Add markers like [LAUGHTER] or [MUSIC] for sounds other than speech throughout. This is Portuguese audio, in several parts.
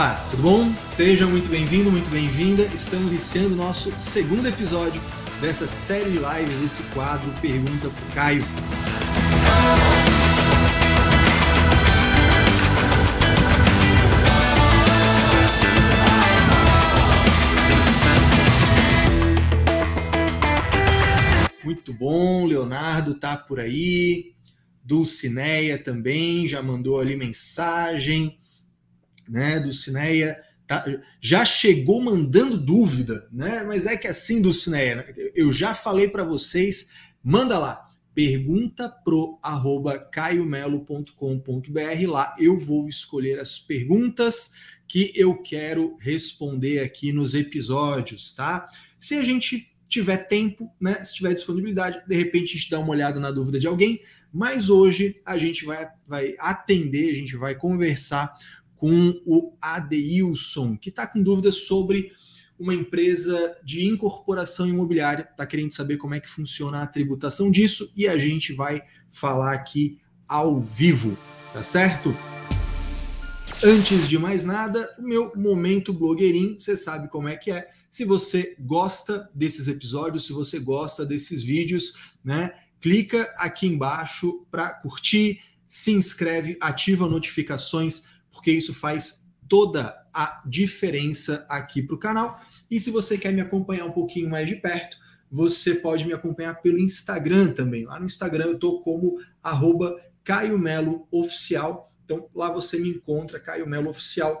Opa, tudo bom? Seja muito bem-vindo, muito bem-vinda. Estamos iniciando nosso segundo episódio dessa série de lives, desse quadro Pergunta pro Caio. Muito bom, Leonardo tá por aí. Dulcineia também já mandou ali mensagem né, do Cineia, tá, já chegou mandando dúvida, né? Mas é que assim do Cineia, né, eu já falei para vocês, manda lá, pergunta pro arroba caiomelo.com.br, lá eu vou escolher as perguntas que eu quero responder aqui nos episódios, tá? Se a gente tiver tempo, né, se tiver disponibilidade, de repente a gente dá uma olhada na dúvida de alguém, mas hoje a gente vai, vai atender, a gente vai conversar com o Adeilson, que está com dúvidas sobre uma empresa de incorporação imobiliária, está querendo saber como é que funciona a tributação disso e a gente vai falar aqui ao vivo, tá certo? Antes de mais nada, meu momento blogueirinho, você sabe como é que é. Se você gosta desses episódios, se você gosta desses vídeos, né? Clica aqui embaixo para curtir, se inscreve, ativa notificações porque isso faz toda a diferença aqui para o canal. E se você quer me acompanhar um pouquinho mais de perto, você pode me acompanhar pelo Instagram também. Lá no Instagram eu estou como arroba Caio Melo Oficial. Então lá você me encontra, Caio Melo Oficial.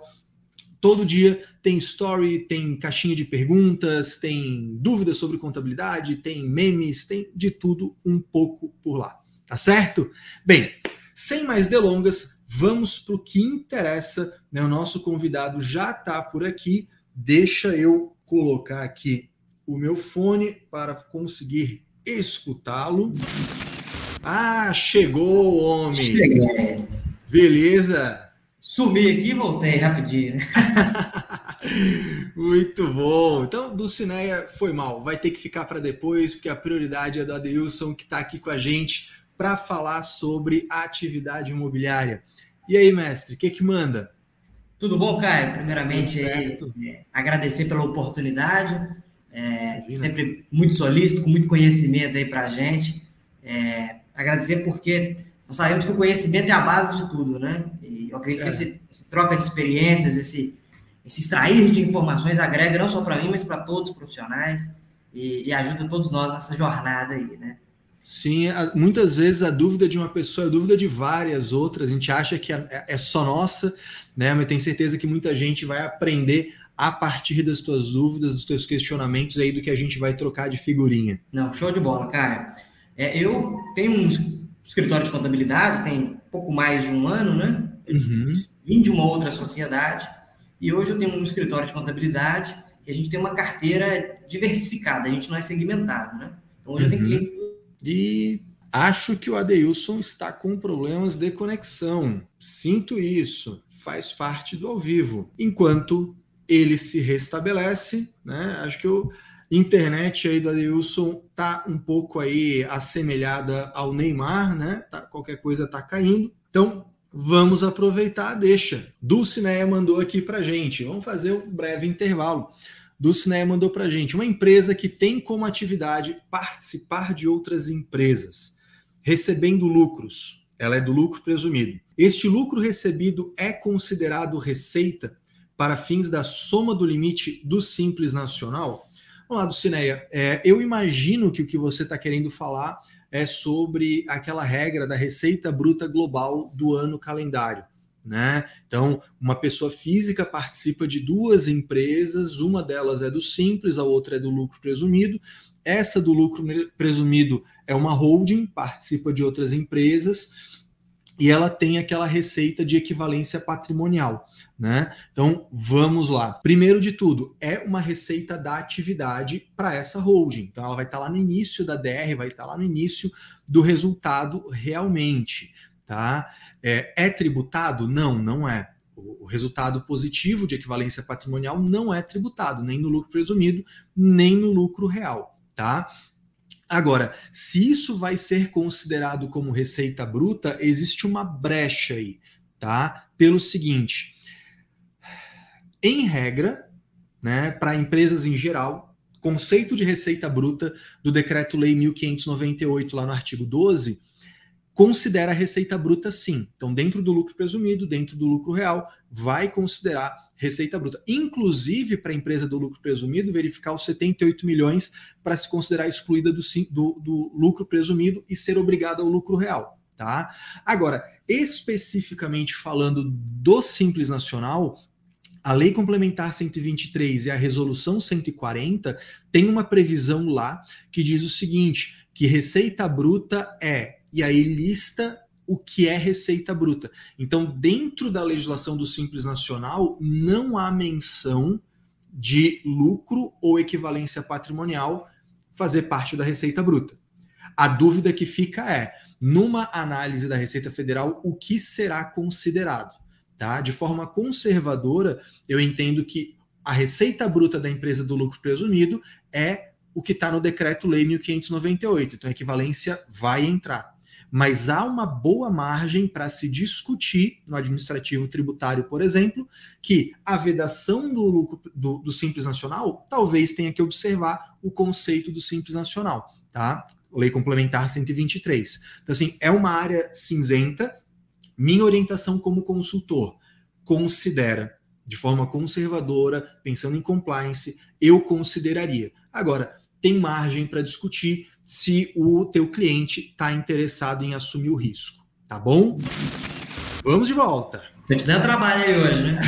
Todo dia tem story, tem caixinha de perguntas, tem dúvidas sobre contabilidade, tem memes, tem de tudo um pouco por lá. Tá certo? Bem, sem mais delongas, Vamos para o que interessa. Né? O nosso convidado já está por aqui. Deixa eu colocar aqui o meu fone para conseguir escutá-lo. Ah, chegou o homem! Cheguei. Beleza? Sumi aqui e voltei rapidinho. [LAUGHS] Muito bom. Então, do Cineia foi mal. Vai ter que ficar para depois, porque a prioridade é do Adeilson, que está aqui com a gente para falar sobre a atividade imobiliária. E aí, mestre, o que que manda? Tudo bom, Caio? Primeiramente, é, agradecer pela oportunidade. É, sempre muito solícito, com muito conhecimento aí para a gente. É, agradecer porque nós sabemos que o conhecimento é a base de tudo, né? E eu acredito que é. esse, esse, troca de experiências, esse, esse extrair de informações agrega não só para mim, mas para todos os profissionais e, e ajuda todos nós nessa jornada aí, né? Sim, muitas vezes a dúvida de uma pessoa é a dúvida de várias outras. A gente acha que é, é só nossa, né? Mas tenho certeza que muita gente vai aprender a partir das tuas dúvidas, dos teus questionamentos aí do que a gente vai trocar de figurinha. Não, show de bola, cara. É, eu tenho um escritório de contabilidade, tem pouco mais de um ano, né? Uhum. Vim de uma outra sociedade e hoje eu tenho um escritório de contabilidade que a gente tem uma carteira diversificada, a gente não é segmentado, né? Então hoje uhum. eu tenho uhum. clientes e acho que o Adeilson está com problemas de conexão. Sinto isso, faz parte do ao vivo. Enquanto ele se restabelece, né? Acho que o internet aí do Adeilson tá um pouco aí assemelhada ao Neymar, né? Tá, qualquer coisa tá caindo. Então, vamos aproveitar deixa. Dulcineia mandou aqui pra gente. Vamos fazer um breve intervalo. Dulcinea mandou para gente uma empresa que tem como atividade participar de outras empresas, recebendo lucros. Ela é do lucro presumido. Este lucro recebido é considerado receita para fins da soma do limite do Simples Nacional? Vamos lá, Dulcineia. É, eu imagino que o que você está querendo falar é sobre aquela regra da receita bruta global do ano calendário. Né? Então, uma pessoa física participa de duas empresas, uma delas é do simples, a outra é do lucro presumido. Essa do lucro presumido é uma holding, participa de outras empresas e ela tem aquela receita de equivalência patrimonial, né? Então, vamos lá. Primeiro de tudo, é uma receita da atividade para essa holding. Então, ela vai estar lá no início da DR, vai estar lá no início do resultado realmente tá? É, é tributado? Não, não é. O, resultado positivo de equivalência patrimonial não é tributado, nem no lucro presumido, nem no lucro real, tá? Agora, se isso vai ser considerado como receita bruta, existe uma brecha aí, tá? Pelo seguinte, em regra, né, para empresas em geral, conceito de receita bruta do Decreto-Lei 1598, lá no artigo 12, considera a receita bruta sim. Então, dentro do lucro presumido, dentro do lucro real, vai considerar receita bruta. Inclusive, para a empresa do lucro presumido, verificar os 78 milhões para se considerar excluída do, do, do lucro presumido e ser obrigada ao lucro real. Tá? Agora, especificamente falando do Simples Nacional, a Lei Complementar 123 e a Resolução 140 tem uma previsão lá que diz o seguinte: que receita bruta é e aí lista o que é receita bruta. Então, dentro da legislação do Simples Nacional, não há menção de lucro ou equivalência patrimonial fazer parte da receita bruta. A dúvida que fica é, numa análise da Receita Federal, o que será considerado? Tá? De forma conservadora, eu entendo que a receita bruta da empresa do lucro presumido é o que está no decreto-lei 1598. Então, a equivalência vai entrar mas há uma boa margem para se discutir no administrativo tributário, por exemplo, que a vedação do lucro do, do Simples Nacional talvez tenha que observar o conceito do Simples Nacional, tá? Lei Complementar 123. Então, assim, é uma área cinzenta. Minha orientação como consultor considera de forma conservadora, pensando em compliance, eu consideraria. Agora, tem margem para discutir se o teu cliente está interessado em assumir o risco, tá bom? Vamos de volta. Tô te dando trabalho aí hoje, né?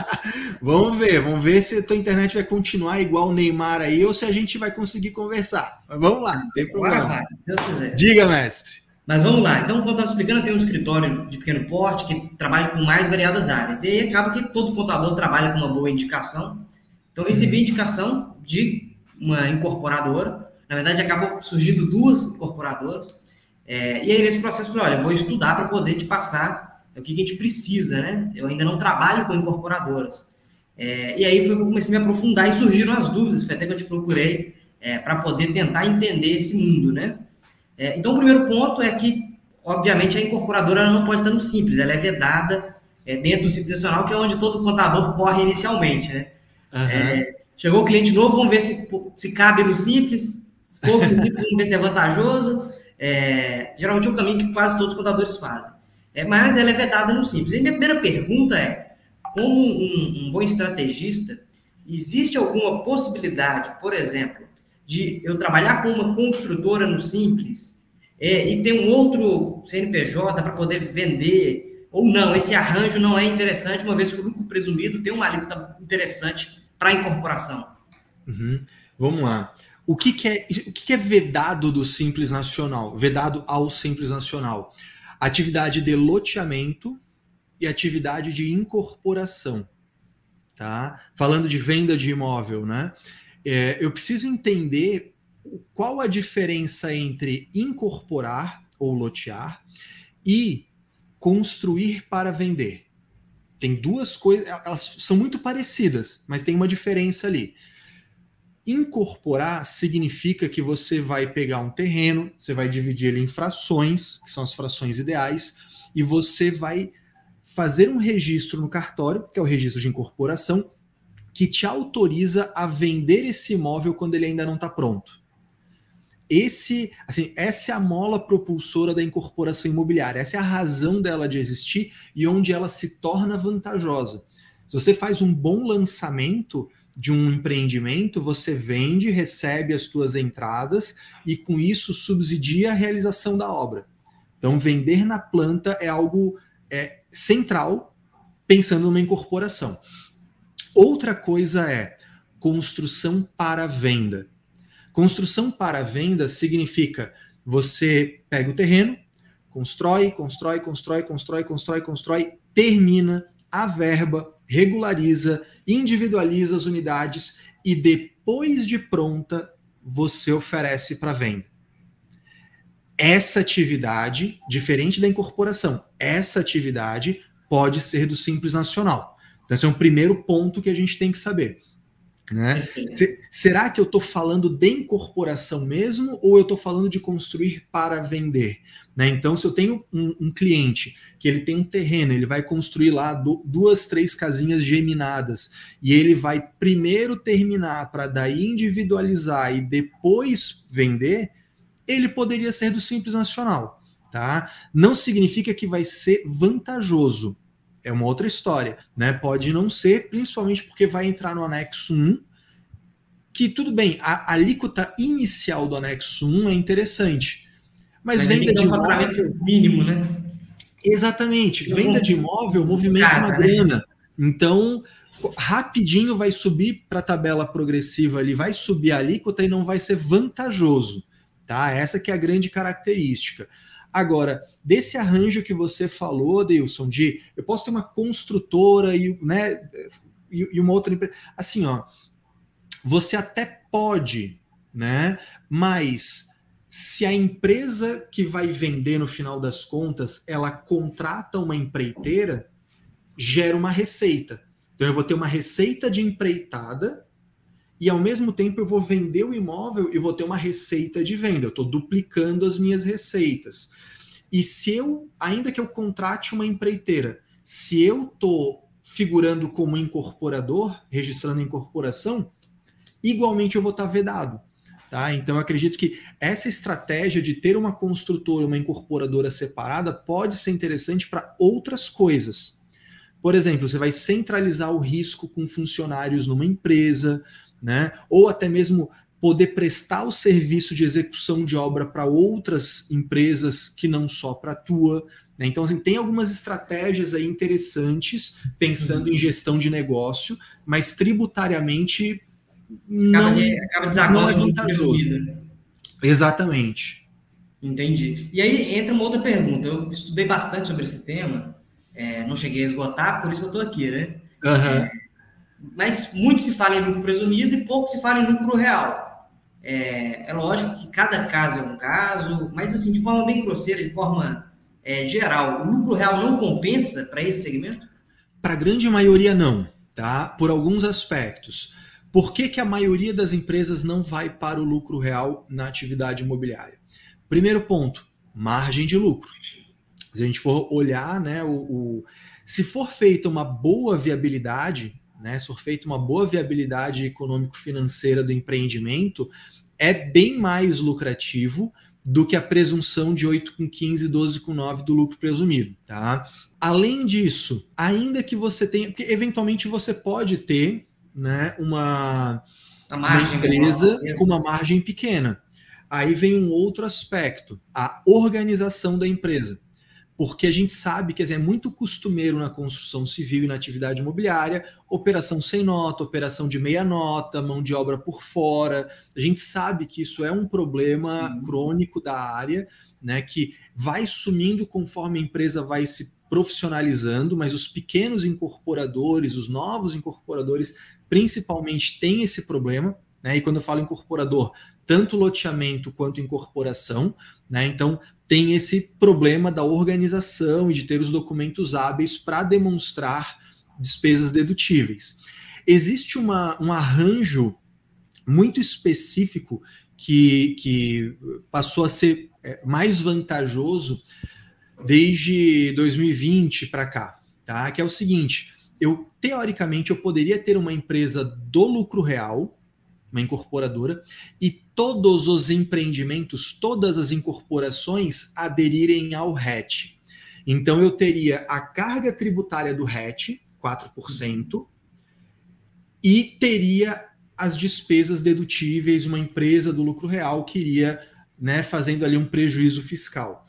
[LAUGHS] vamos ver, vamos ver se a tua internet vai continuar igual o Neymar aí ou se a gente vai conseguir conversar. Mas vamos lá, não tem problema. Vai, se Deus quiser. Diga, mestre. Mas vamos lá. Então, como eu estava explicando, eu tenho um escritório de pequeno porte que trabalha com mais variadas áreas. E aí acaba que todo contador trabalha com uma boa indicação. Então, recebi indicação de uma incorporadora na verdade, acabou surgindo duas incorporadoras. É, e aí, nesse processo, eu falei: olha, eu vou estudar para poder te passar o que a gente precisa, né? Eu ainda não trabalho com incorporadoras. É, e aí foi que eu comecei a me aprofundar e surgiram as dúvidas, foi até que eu te procurei é, para poder tentar entender esse mundo, né? É, então, o primeiro ponto é que, obviamente, a incorporadora não pode estar no simples, ela é vedada é, dentro do simples nacional, que é onde todo contador corre inicialmente, né? Uhum. chegou o cliente novo, vamos ver se, se cabe no simples, for princípio, vamos ver se é vantajoso. É, geralmente é o caminho que quase todos os contadores fazem. É, mas ela é vedada no simples. E minha primeira pergunta é: como um, um bom estrategista, existe alguma possibilidade, por exemplo, de eu trabalhar com uma construtora no simples é, e ter um outro CNPJ para poder vender? Ou não, esse arranjo não é interessante, uma vez que o lucro presumido tem uma alíquota interessante para a incorporação. Uhum. Vamos lá. O que, que é, o que, que é vedado do Simples Nacional? Vedado ao Simples Nacional? Atividade de loteamento e atividade de incorporação. Tá? Falando de venda de imóvel, né? É, eu preciso entender qual a diferença entre incorporar ou lotear e construir para vender. Tem duas coisas, elas são muito parecidas, mas tem uma diferença ali. Incorporar significa que você vai pegar um terreno, você vai dividir ele em frações, que são as frações ideais, e você vai fazer um registro no cartório, que é o registro de incorporação, que te autoriza a vender esse imóvel quando ele ainda não está pronto. Esse, assim, essa é a mola propulsora da incorporação imobiliária, essa é a razão dela de existir e onde ela se torna vantajosa. Se você faz um bom lançamento, de um empreendimento, você vende, recebe as suas entradas e com isso subsidia a realização da obra. Então, vender na planta é algo é, central, pensando numa incorporação. Outra coisa é construção para venda. Construção para venda significa você pega o terreno, constrói, constrói, constrói, constrói, constrói, constrói, termina, a verba, regulariza, individualiza as unidades e depois de pronta você oferece para venda. Essa atividade, diferente da incorporação, essa atividade pode ser do Simples Nacional. Então, esse é um primeiro ponto que a gente tem que saber. Né? Se, será que eu estou falando de incorporação mesmo ou eu estou falando de construir para vender? Né? Então, se eu tenho um, um, cliente que ele tem um terreno, ele vai construir lá do, duas, três casinhas geminadas e ele vai primeiro terminar para daí individualizar e depois vender, ele poderia ser do Simples Nacional. Tá? Não significa que vai ser vantajoso, é uma outra história, né? Pode não ser, principalmente porque vai entrar no anexo 1, que tudo bem, a, alíquota inicial do anexo 1 é interessante. Mas, mas venda de imóvel. mínimo, né? Exatamente. Eu venda de imóvel movimenta casa, uma né? grana. Então, rapidinho vai subir para a tabela progressiva ali, vai subir a alíquota e não vai ser vantajoso. Tá? Essa que é a grande característica. Agora, desse arranjo que você falou, Deilson, de eu posso ter uma construtora e, né, e uma outra empresa. Assim, ó, você até pode, né? Mas se a empresa que vai vender no final das contas, ela contrata uma empreiteira, gera uma receita. Então eu vou ter uma receita de empreitada e ao mesmo tempo eu vou vender o imóvel e vou ter uma receita de venda. Eu estou duplicando as minhas receitas. E se eu, ainda que eu contrate uma empreiteira, se eu estou figurando como incorporador, registrando incorporação, igualmente eu vou estar tá vedado. Tá? Então, eu acredito que essa estratégia de ter uma construtora, uma incorporadora separada, pode ser interessante para outras coisas. Por exemplo, você vai centralizar o risco com funcionários numa empresa, né? ou até mesmo poder prestar o serviço de execução de obra para outras empresas que não só para a tua. Né? Então, assim, tem algumas estratégias aí interessantes pensando uhum. em gestão de negócio, mas tributariamente não, acaba, acaba não é? Exatamente. Entendi. E aí entra uma outra pergunta. Eu estudei bastante sobre esse tema, é, não cheguei a esgotar, por isso que eu estou aqui, né? Uhum. É, mas muito se fala em lucro presumido e pouco se fala em lucro real. É, é, lógico que cada caso é um caso, mas assim, de forma bem grosseira, de forma é, geral, o lucro real não compensa para esse segmento? Para a grande maioria, não, tá? Por alguns aspectos. Por que, que a maioria das empresas não vai para o lucro real na atividade imobiliária? Primeiro ponto, margem de lucro. Se a gente for olhar, né, o, o se for feita uma boa viabilidade, né, se for feita uma boa viabilidade econômico-financeira do empreendimento, é bem mais lucrativo do que a presunção de 8 com 15, 12 com 9 do lucro presumido, tá? Além disso, ainda que você tenha, porque eventualmente você pode ter, né, uma, uma empresa com uma margem pequena. Aí vem um outro aspecto, a organização da empresa porque a gente sabe que assim, é muito costumeiro na construção civil e na atividade imobiliária, operação sem nota, operação de meia nota, mão de obra por fora. A gente sabe que isso é um problema crônico da área, né, que vai sumindo conforme a empresa vai se profissionalizando, mas os pequenos incorporadores, os novos incorporadores, principalmente têm esse problema. Né? E quando eu falo incorporador, tanto loteamento quanto incorporação, né? Então tem esse problema da organização e de ter os documentos hábeis para demonstrar despesas dedutíveis. Existe uma, um arranjo muito específico que, que passou a ser é, mais vantajoso desde 2020 para cá, tá? Que é o seguinte: eu teoricamente eu poderia ter uma empresa do lucro real, uma incorporadora, e todos os empreendimentos, todas as incorporações aderirem ao RET. Então eu teria a carga tributária do RET, 4%, e teria as despesas dedutíveis, uma empresa do lucro real que iria né, fazendo ali um prejuízo fiscal.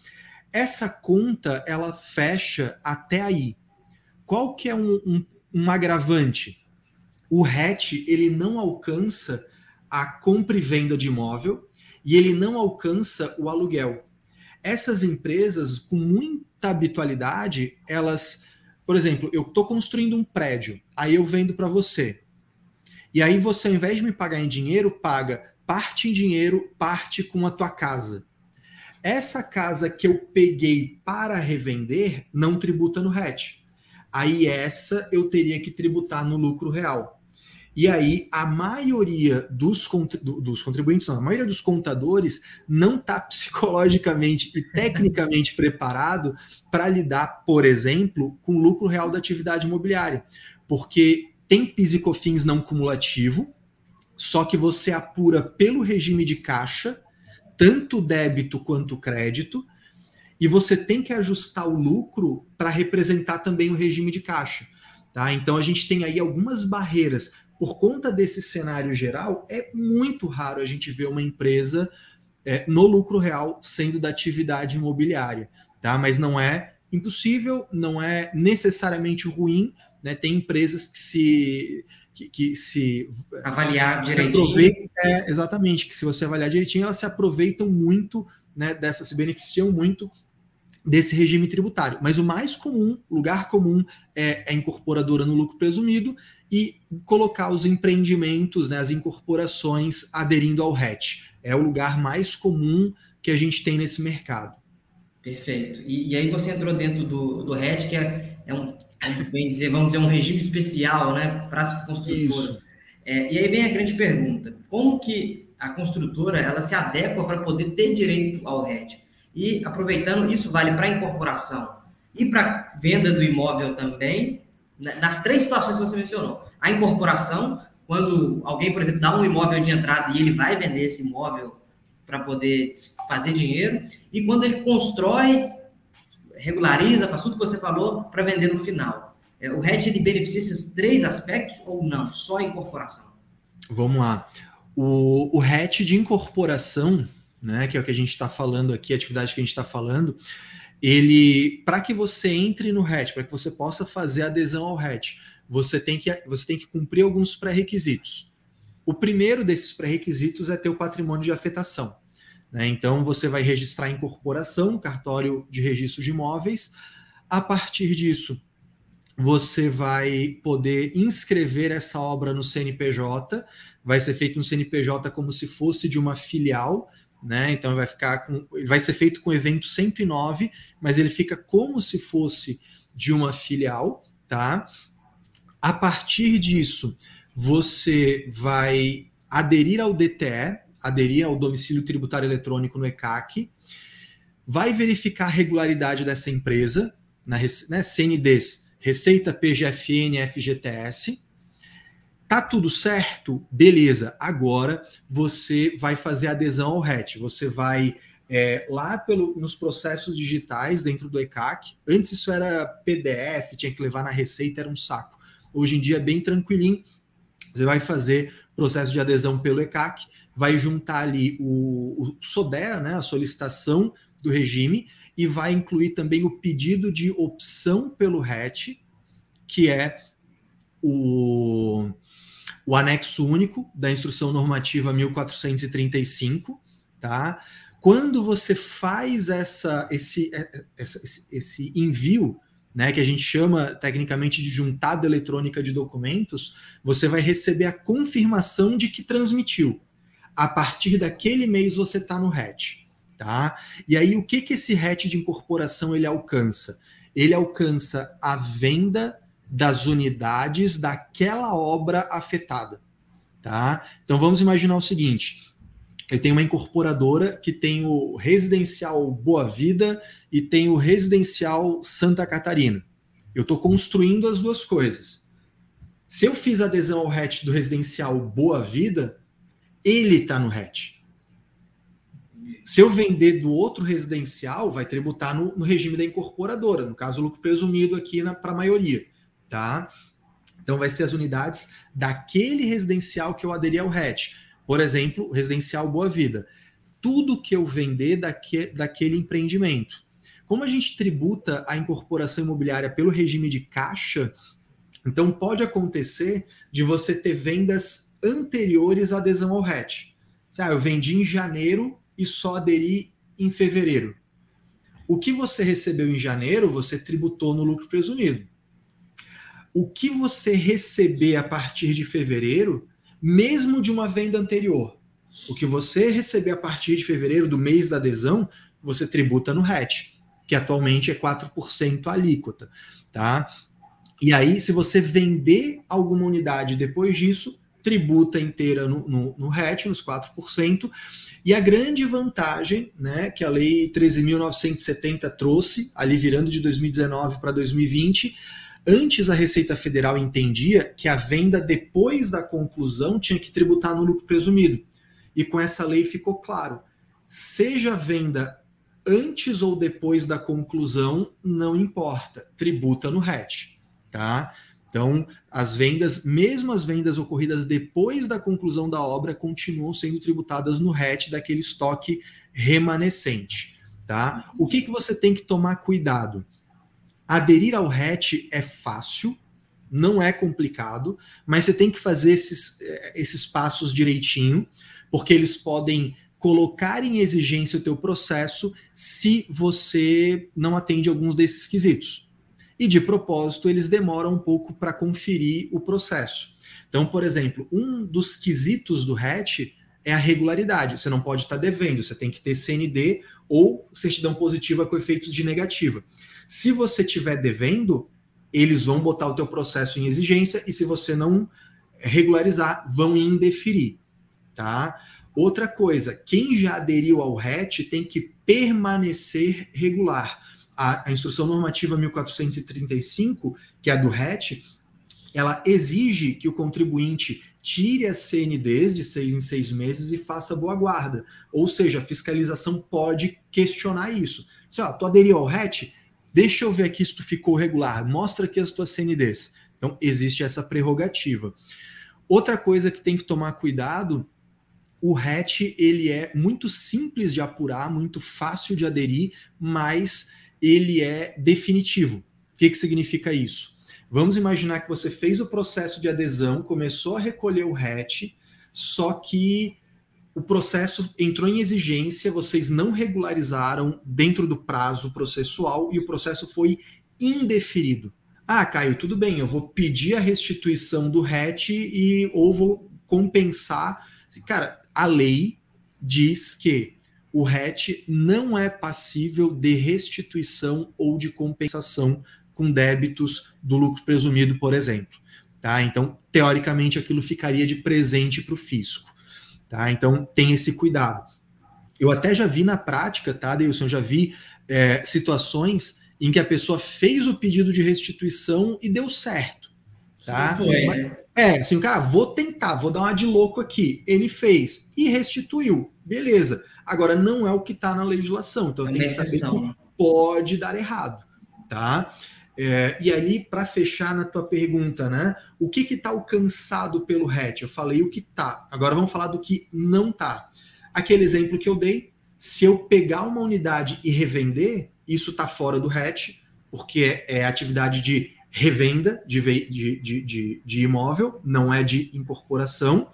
Essa conta ela fecha até aí. Qual que é um, um, um agravante? O RET ele não alcança a compra e venda de imóvel e ele não alcança o aluguel. Essas empresas, com muita habitualidade, elas, por exemplo, eu estou construindo um prédio, aí eu vendo para você. E aí você, ao invés de me pagar em dinheiro, paga parte em dinheiro, parte com a tua casa. Essa casa que eu peguei para revender não tributa no RET. Aí essa eu teria que tributar no lucro real. E aí a maioria dos, dos contribuintes, não, a maioria dos contadores não está [LAUGHS] psicologicamente e tecnicamente preparado para lidar, por exemplo, com o lucro real da atividade imobiliária. Porque tem PIS e COFINS não cumulativo, só que você apura pelo regime de caixa, tanto débito quanto crédito, e você tem que ajustar o lucro para representar também o regime de caixa. Tá? Então a gente tem aí algumas barreiras. Por conta desse cenário geral, é muito raro a gente ver uma empresa é, no lucro real sendo da atividade imobiliária. Tá? Mas não é impossível, não é necessariamente ruim. Né? Tem empresas que se que, que, se avaliar direitinho. É, exatamente, que se você avaliar direitinho, elas se aproveitam muito né, dessa, se beneficiam muito desse regime tributário. Mas o mais comum, lugar comum, é a incorporadora no lucro presumido e colocar os empreendimentos, né, as incorporações aderindo ao RET. É o lugar mais comum que a gente tem nesse mercado. Perfeito. E, e aí você entrou dentro do, do RET, que é, é um, bem dizer, vamos dizer, um regime especial né, para as construtoras. É, e aí vem a grande pergunta: como que a construtora ela se adequa para poder ter direito ao RET? E aproveitando, isso vale para incorporação e para venda do imóvel também, né, nas três situações que você mencionou. A incorporação, quando alguém, por exemplo, dá um imóvel de entrada e ele vai vender esse imóvel para poder fazer dinheiro, e quando ele constrói, regulariza, faz tudo que você falou para vender no final. É, o RET ele beneficia esses três aspectos ou não? Só a incorporação? Vamos lá. O, o RET de incorporação né, que é o que a gente está falando aqui, a atividade que a gente está falando, ele, para que você entre no RET, para que você possa fazer adesão ao RET, você tem que, você tem que cumprir alguns pré-requisitos. O primeiro desses pré-requisitos é ter o patrimônio de afetação. Né? Então, você vai registrar em incorporação, cartório de registro de imóveis. A partir disso, você vai poder inscrever essa obra no CNPJ. Vai ser feito um CNPJ como se fosse de uma filial né? Então vai ficar com, vai ser feito com o evento 109, mas ele fica como se fosse de uma filial, tá? A partir disso, você vai aderir ao DTE, aderir ao domicílio tributário eletrônico no ECAC, vai verificar a regularidade dessa empresa, na né, CNDs, Receita PGFN FGTS, Tá tudo certo? Beleza. Agora você vai fazer adesão ao RET. Você vai é, lá pelo, nos processos digitais dentro do ECAC. Antes isso era PDF, tinha que levar na receita, era um saco. Hoje em dia é bem tranquilinho. Você vai fazer processo de adesão pelo ECAC, vai juntar ali o, o SODER, né, a solicitação do regime, e vai incluir também o pedido de opção pelo RET, que é o o anexo único da instrução normativa 1435, tá? Quando você faz essa, esse, é, é, esse, esse envio, né, que a gente chama tecnicamente de juntada eletrônica de documentos, você vai receber a confirmação de que transmitiu. A partir daquele mês você está no RET, tá? E aí o que que esse RET de incorporação ele alcança? Ele alcança a venda das unidades daquela obra afetada, tá? Então vamos imaginar o seguinte: eu tenho uma incorporadora que tem o residencial Boa Vida e tem o residencial Santa Catarina. Eu estou construindo as duas coisas. Se eu fiz adesão ao RET do residencial Boa Vida, ele está no RET. Se eu vender do outro residencial, vai tributar no, no regime da incorporadora, no caso, lucro presumido aqui para a maioria tá? Então vai ser as unidades daquele residencial que eu aderi ao RET. Por exemplo, residencial Boa Vida. Tudo que eu vender daque, daquele empreendimento. Como a gente tributa a incorporação imobiliária pelo regime de caixa, então pode acontecer de você ter vendas anteriores à adesão ao RET. Ah, eu vendi em janeiro e só aderi em fevereiro. O que você recebeu em janeiro, você tributou no lucro presumido o que você receber a partir de fevereiro, mesmo de uma venda anterior, o que você receber a partir de fevereiro do mês da adesão, você tributa no RET, que atualmente é 4% a alíquota, tá? E aí, se você vender alguma unidade depois disso, tributa inteira no, no, no RET, nos 4%, e a grande vantagem né, que a Lei 13.970 trouxe, ali virando de 2019 para 2020, antes a Receita Federal entendia que a venda depois da conclusão tinha que tributar no lucro presumido. E com essa lei ficou claro, seja a venda antes ou depois da conclusão, não importa, tributa no RET, tá? Então, as vendas, mesmo as vendas ocorridas depois da conclusão da obra, continuam sendo tributadas no RET daquele estoque remanescente. Tá? O que, que você tem que tomar cuidado? Aderir ao RET é fácil, não é complicado, mas você tem que fazer esses, eh, esses passos direitinho, porque eles podem colocar em exigência o teu processo se você não atende alguns desses quesitos e de propósito eles demoram um pouco para conferir o processo. Então, por exemplo, um dos quesitos do RET é a regularidade. Você não pode estar devendo, você tem que ter CND ou certidão positiva com efeitos de negativa. Se você estiver devendo, eles vão botar o teu processo em exigência e se você não regularizar, vão indeferir, tá? Outra coisa, quem já aderiu ao RET tem que permanecer regular a, a instrução normativa 1435, que é a do RET, ela exige que o contribuinte tire as CNDs de seis em seis meses e faça boa guarda. Ou seja, a fiscalização pode questionar isso. Se tu aderiu ao RET, deixa eu ver aqui se tu ficou regular, mostra aqui as tuas CNDs. Então, existe essa prerrogativa. Outra coisa que tem que tomar cuidado, o RET ele é muito simples de apurar, muito fácil de aderir, mas ele é definitivo. O que, que significa isso? Vamos imaginar que você fez o processo de adesão, começou a recolher o RET, só que o processo entrou em exigência, vocês não regularizaram dentro do prazo processual e o processo foi indeferido. Ah, Caio, tudo bem, eu vou pedir a restituição do RET e ou vou compensar. Cara, a lei diz que o RET não é passível de restituição ou de compensação com débitos do lucro presumido, por exemplo. Tá? Então, teoricamente, aquilo ficaria de presente para o fisco. Tá? Então, tem esse cuidado. Eu até já vi na prática, tá, Deilson? Já vi é, situações em que a pessoa fez o pedido de restituição e deu certo. Tá? Foi, Mas, né? É, assim, cara, vou tentar, vou dar uma de louco aqui. Ele fez e restituiu. Beleza. Agora, não é o que está na legislação, então tem que saber que pode dar errado, tá? É, e ali, para fechar na tua pergunta, né? O que está alcançado pelo RET? Eu falei o que está. Agora vamos falar do que não está. Aquele exemplo que eu dei, se eu pegar uma unidade e revender, isso está fora do RET, porque é, é atividade de revenda de, de, de, de, imóvel, não é de incorporação.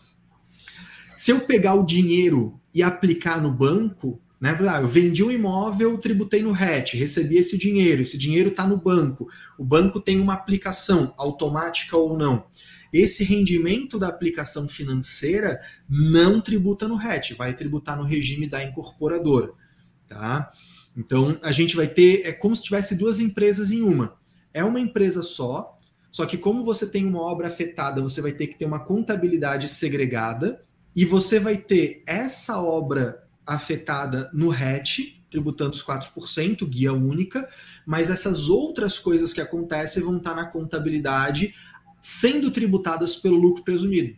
Se eu pegar o dinheiro e aplicar no banco, né? Ah, eu vendi um imóvel, tributei no RET, recebi esse dinheiro, esse dinheiro está no banco. O banco tem uma aplicação, automática ou não. Esse rendimento da aplicação financeira não tributa no RET, vai tributar no regime da incorporadora. Tá? Então a gente vai ter, é como se tivesse duas empresas em uma. É uma empresa só, só que como você tem uma obra afetada, você vai ter que ter uma contabilidade segregada e você vai ter essa obra afetada no RET, tributando os 4%, guia única, mas essas outras coisas que acontecem vão estar na contabilidade sendo tributadas pelo lucro presumido.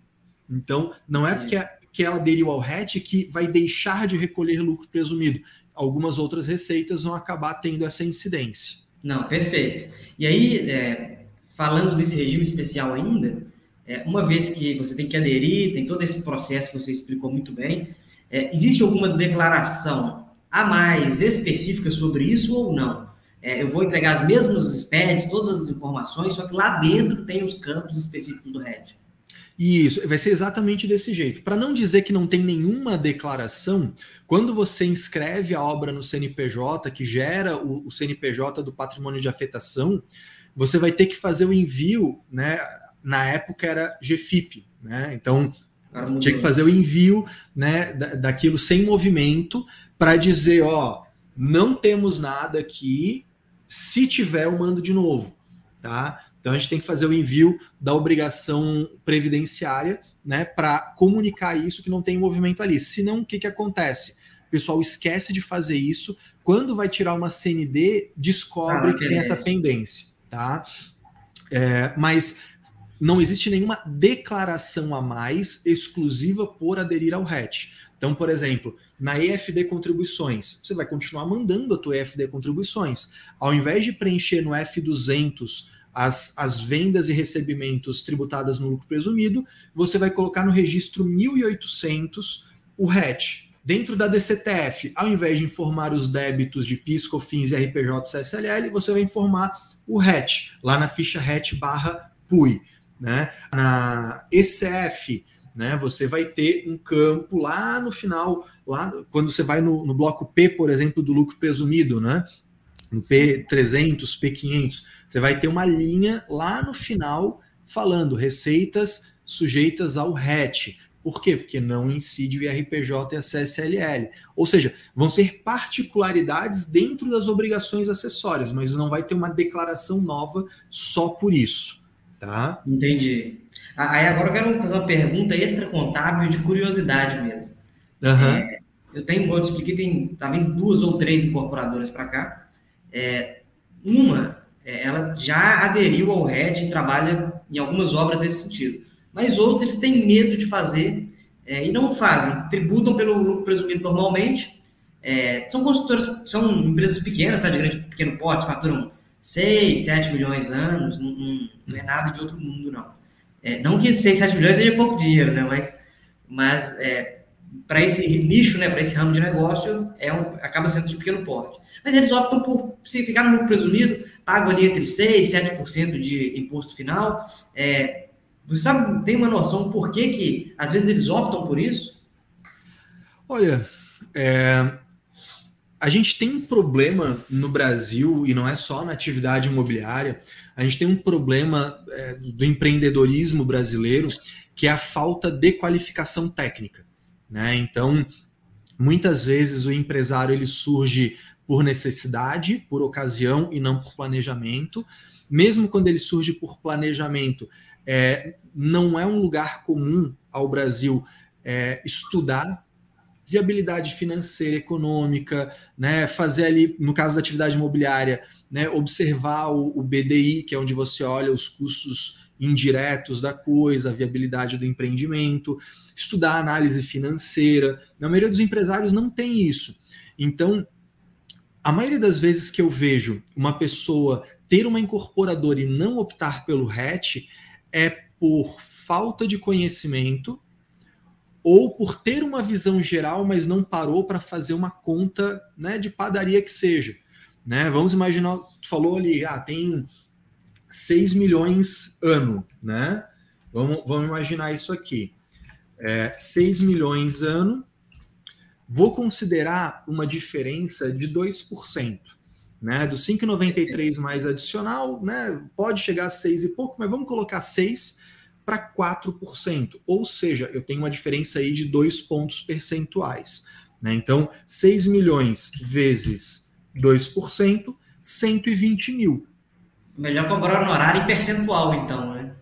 Então, não é porque que ela aderiu ao RET que vai deixar de recolher lucro presumido. Algumas outras receitas vão acabar tendo essa incidência. Não, perfeito. E aí, é, falando desse regime especial ainda, é, uma vez que você tem que aderir, tem todo esse processo que você explicou muito bem, é, existe alguma declaração a mais específica sobre isso ou não? É, eu vou entregar as mesmas SPEDs, todas as informações, só que lá dentro tem os campos específicos do RED. Isso, vai ser exatamente desse jeito. Para não dizer que não tem nenhuma declaração, quando você inscreve a obra no CNPJ, que gera o, o CNPJ do patrimônio de afetação, você vai ter que fazer o envio, né? Na época era GFIP, né? Então tinha que fazer o envio, né, daquilo sem movimento para dizer, ó, não temos nada aqui, se tiver eu mando de novo, tá? Então a gente tem que fazer o envio da obrigação previdenciária, né, para comunicar isso que não tem movimento ali. Senão, o que, que acontece? O pessoal esquece de fazer isso. Quando vai tirar uma CND, descobre ah, que tem essa pendência, tá? É, mas não existe nenhuma declaração a mais exclusiva por aderir ao RET. Então, por exemplo, na EFD Contribuições, você vai continuar mandando a tua EFD Contribuições. Ao invés de preencher no F200 as, as vendas e recebimentos tributadas no lucro presumido, você vai colocar no registro 1800 o RET. Dentro da DCTF, ao invés de informar os débitos de PIS, COFINS, RPJ e CSLL, você vai informar o RET, lá na ficha RET barra PUI. Né? Na ECF, né, você vai ter um campo lá no final, lá quando você vai no, no bloco P, por exemplo, do lucro presumido, né? no P300, P500, você vai ter uma linha lá no final falando receitas sujeitas ao RET. Por quê? Porque não incide o IRPJ e a CSLL. Ou seja, vão ser particularidades dentro das obrigações acessórias, mas não vai ter uma declaração nova só por isso. Tá? Entendi. Aí agora eu quero fazer uma pergunta extra contábil de curiosidade mesmo. Uhum. É, eu tenho, eu te expliquei, tem tá vindo duas ou três incorporadoras para cá. É, uma, é, ela já aderiu ao RET e trabalha em algumas obras nesse sentido. Mas outros, eles têm medo de fazer é, e não fazem. Tributam pelo lucro presumido normalmente. É, são construtoras, são empresas pequenas, tá, de grande, pequeno porte, faturam 6, 7 milhões anos, não, não, não é nada de outro mundo, não. É, não que 6, 7 milhões seja pouco dinheiro, né? Mas, mas é, para esse nicho, né, para esse ramo de negócio, é um, acaba sendo de pequeno porte. Mas eles optam por se ficar no lucro presumido, pagam ali entre 6% e 7% de imposto final. É, você sabe, tem uma noção por que, que às vezes eles optam por isso? Olha, é, a gente tem um problema no Brasil, e não é só na atividade imobiliária, a gente tem um problema é, do empreendedorismo brasileiro, que é a falta de qualificação técnica. Né? Então, muitas vezes o empresário ele surge por necessidade, por ocasião e não por planejamento. Mesmo quando ele surge por planejamento, é, não é um lugar comum ao Brasil é, estudar viabilidade financeira, econômica, né, fazer ali, no caso da atividade imobiliária, né, observar o, o BDI, que é onde você olha os custos indiretos da coisa, a viabilidade do empreendimento, estudar análise financeira. Na maioria dos empresários não tem isso. Então, a maioria das vezes que eu vejo uma pessoa ter uma incorporadora e não optar pelo RET é por falta de conhecimento ou por ter uma visão geral, mas não parou para fazer uma conta né, de padaria que seja. Né? Vamos imaginar, tu falou ali, ah, tem 6 milhões ano, né? Vamos, vamos imaginar isso aqui. É, 6 milhões ano, vou considerar uma diferença de 2%. Né, do 5,93 mais adicional, né, pode chegar a 6 e pouco, mas vamos colocar 6 para 4%. Ou seja, eu tenho uma diferença aí de 2 pontos percentuais. Né? Então, 6 milhões vezes 2%, 120 mil. Melhor cobrar no horário e percentual, então, né?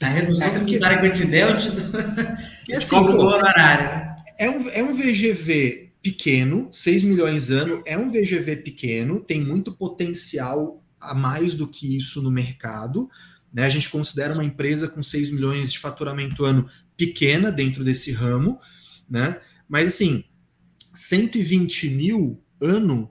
A redução é, tributária que eu te der, eu te, dou... [LAUGHS] assim, cobro o horário. Né? É um, é um VGV pequeno, 6 milhões ano, é um VGV pequeno, tem muito potencial a mais do que isso no mercado. Né? A gente considera uma empresa com 6 milhões de faturamento ano pequena dentro desse ramo, né? Mas assim, 120 mil ano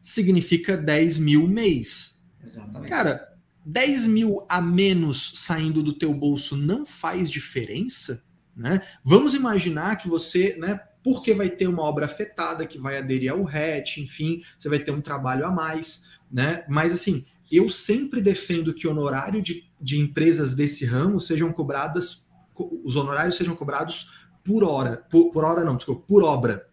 significa 10 mil mês. Exatamente. Cara, 10 mil a menos saindo do teu bolso não faz diferença? Né? Vamos imaginar que você, né, porque vai ter uma obra afetada que vai aderir ao RET, enfim, você vai ter um trabalho a mais, né? Mas assim, eu sempre defendo que honorário de, de empresas desse ramo sejam cobradas, os honorários sejam cobrados por hora, por, por hora não, desculpa, por obra,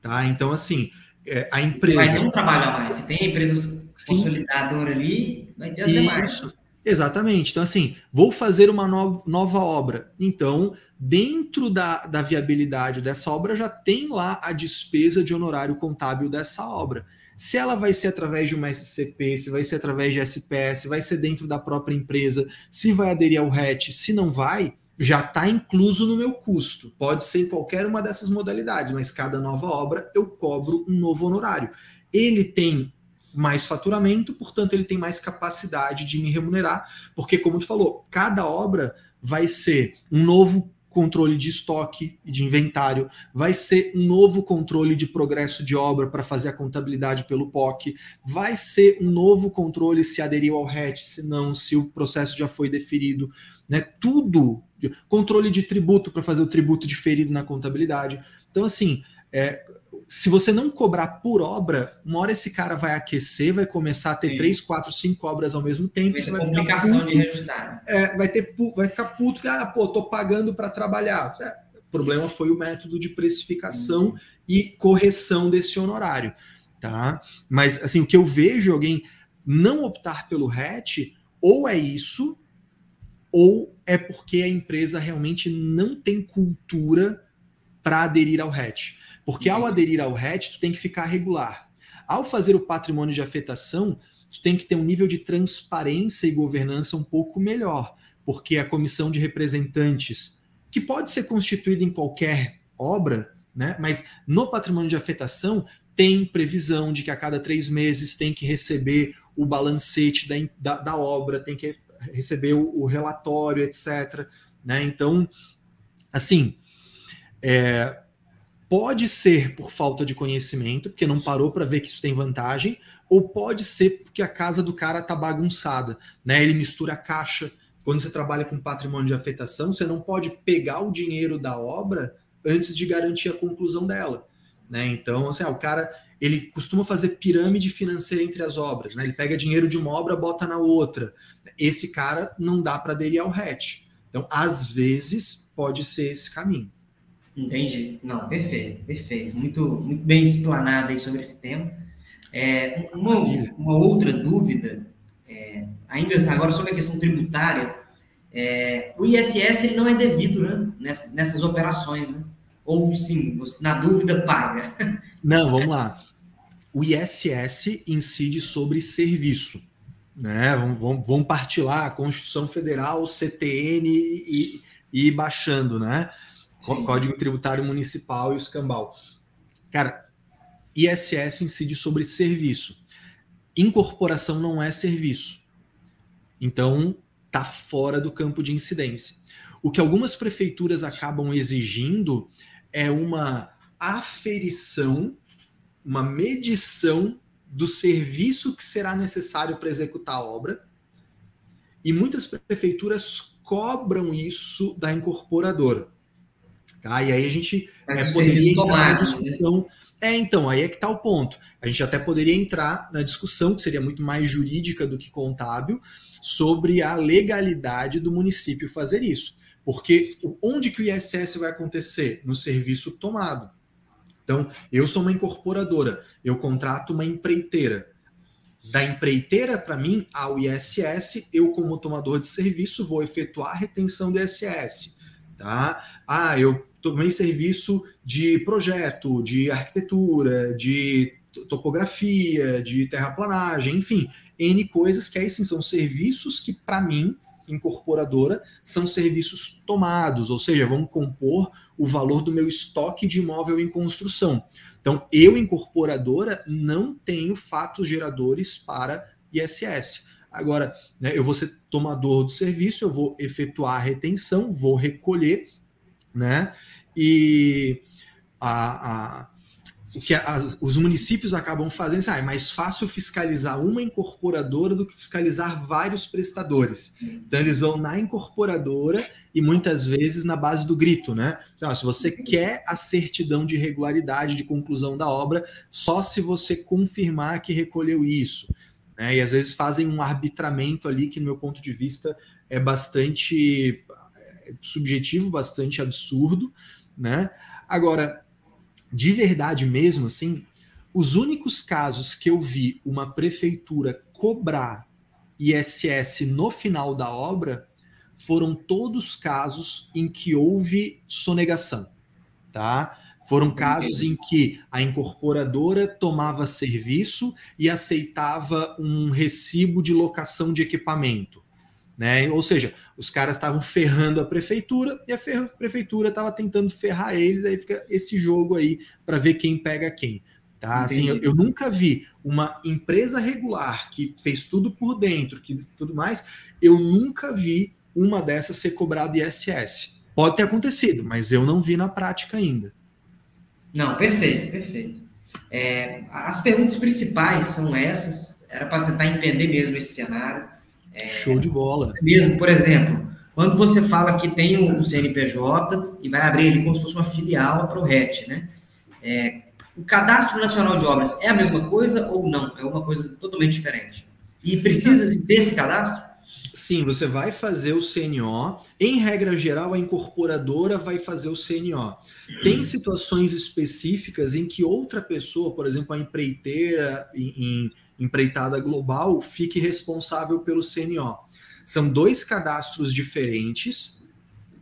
tá? Então assim, é, a empresa. Vai ter um trabalho a mais. Se tem empresas consolidador ali, vai ter as Isso. demais. Exatamente. Então, assim, vou fazer uma no nova obra. Então, dentro da, da viabilidade dessa obra, já tem lá a despesa de honorário contábil dessa obra. Se ela vai ser através de uma SCP, se vai ser através de SPS, vai ser dentro da própria empresa, se vai aderir ao RET, se não vai, já está incluso no meu custo. Pode ser qualquer uma dessas modalidades, mas cada nova obra eu cobro um novo honorário. Ele tem mais faturamento, portanto, ele tem mais capacidade de me remunerar, porque, como tu falou, cada obra vai ser um novo controle de estoque e de inventário, vai ser um novo controle de progresso de obra para fazer a contabilidade pelo POC, vai ser um novo controle se aderiu ao RET, se não, se o processo já foi deferido, né? Tudo, controle de tributo para fazer o tributo diferido na contabilidade. Então, assim, é, se você não cobrar por obra, uma hora esse cara vai aquecer, vai começar a ter Sim. três, quatro, cinco obras ao mesmo tempo. Vai vai complicação de reajustar. É, vai, ter, vai ficar puto, ah, pô, tô pagando para trabalhar. É, o problema foi o método de precificação uhum. e correção desse honorário. Tá? Mas assim, o que eu vejo alguém não optar pelo RET, ou é isso, ou é porque a empresa realmente não tem cultura para aderir ao RET. Porque ao aderir ao RET, tu tem que ficar regular. Ao fazer o patrimônio de afetação, tu tem que ter um nível de transparência e governança um pouco melhor, porque a comissão de representantes, que pode ser constituída em qualquer obra, né? mas no patrimônio de afetação tem previsão de que a cada três meses tem que receber o balancete da, da, da obra, tem que receber o, o relatório, etc. Né? Então, assim, é, Pode ser por falta de conhecimento, porque não parou para ver que isso tem vantagem, ou pode ser porque a casa do cara tá bagunçada, né? Ele mistura a caixa. Quando você trabalha com patrimônio de afetação, você não pode pegar o dinheiro da obra antes de garantir a conclusão dela, né? Então, assim, ah, o cara ele costuma fazer pirâmide financeira entre as obras, né? Ele pega dinheiro de uma obra, bota na outra. Esse cara não dá para aderir ao RET. Então, às vezes, pode ser esse caminho. Entendi. Não, perfeito, perfeito. Muito, muito bem explanado aí sobre esse tema. É, uma, uma outra dúvida, é, ainda agora sobre a questão tributária, é, o ISS ele não é devido né, nessas, nessas operações, né? Ou sim, você, na dúvida, paga. [LAUGHS] Não, vamos lá. O ISS incide sobre serviço. Né? Vamos, vamos, vamos partir lá, Constituição Federal, CTN e, e baixando, né? Sim. Código Tributário Municipal e o escambau. Cara, ISS incide sobre serviço. Incorporação não é serviço. Então, tá fora do campo de incidência. O que algumas prefeituras acabam exigindo é uma aferição, uma medição do serviço que será necessário para executar a obra. E muitas prefeituras cobram isso da incorporadora. Tá? E aí a gente é, poderia entrar na né? discussão. Né? É, então, aí é que está o ponto. A gente até poderia entrar na discussão, que seria muito mais jurídica do que contábil, sobre a legalidade do município fazer isso. Porque onde que o ISS vai acontecer? No serviço tomado. Então, eu sou uma incorporadora, eu contrato uma empreiteira. Da empreiteira para mim ao ISS, eu como tomador de serviço vou efetuar a retenção do ISS, tá? Ah, eu tomei serviço de projeto, de arquitetura, de topografia, de terraplanagem, enfim, N coisas que aí sim são serviços que, para mim, incorporadora, são serviços tomados, ou seja, vão compor o valor do meu estoque de imóvel em construção. Então, eu, incorporadora, não tenho fatos geradores para ISS. Agora, né, eu vou ser tomador do serviço, eu vou efetuar a retenção, vou recolher, né? E a, a, o que as, os municípios acabam fazendo ah, é mais fácil fiscalizar uma incorporadora do que fiscalizar vários prestadores. Então eles vão na incorporadora e muitas vezes na base do grito, né? Então, se você quer a certidão de regularidade de conclusão da obra, só se você confirmar que recolheu isso. Né? E às vezes fazem um arbitramento ali que, no meu ponto de vista, é bastante é, subjetivo, bastante absurdo né? Agora, de verdade mesmo, assim, os únicos casos que eu vi uma prefeitura cobrar ISS no final da obra foram todos casos em que houve sonegação, tá? Foram casos em que a incorporadora tomava serviço e aceitava um recibo de locação de equipamento. Né? Ou seja, os caras estavam ferrando a prefeitura e a prefeitura estava tentando ferrar eles, aí fica esse jogo aí para ver quem pega quem. Tá? Assim, eu, eu, nunca vi uma empresa regular que fez tudo por dentro, que tudo mais, eu nunca vi uma dessas ser cobrado ISS. Pode ter acontecido, mas eu não vi na prática ainda. Não, perfeito, perfeito. É, as perguntas principais são essas, era para tentar entender mesmo esse cenário. É, Show de bola. Mesmo, por exemplo, quando você fala que tem o CNPJ e vai abrir ele como se fosse uma filial para o RET, né? É, o Cadastro Nacional de Obras é a mesma coisa ou não? É uma coisa totalmente diferente? E precisa ter esse cadastro? Sim, você vai fazer o CNO. Em regra geral, a incorporadora vai fazer o CNO. Tem situações específicas em que outra pessoa, por exemplo, a empreiteira em, em empreitada global, fique responsável pelo CNO. São dois cadastros diferentes,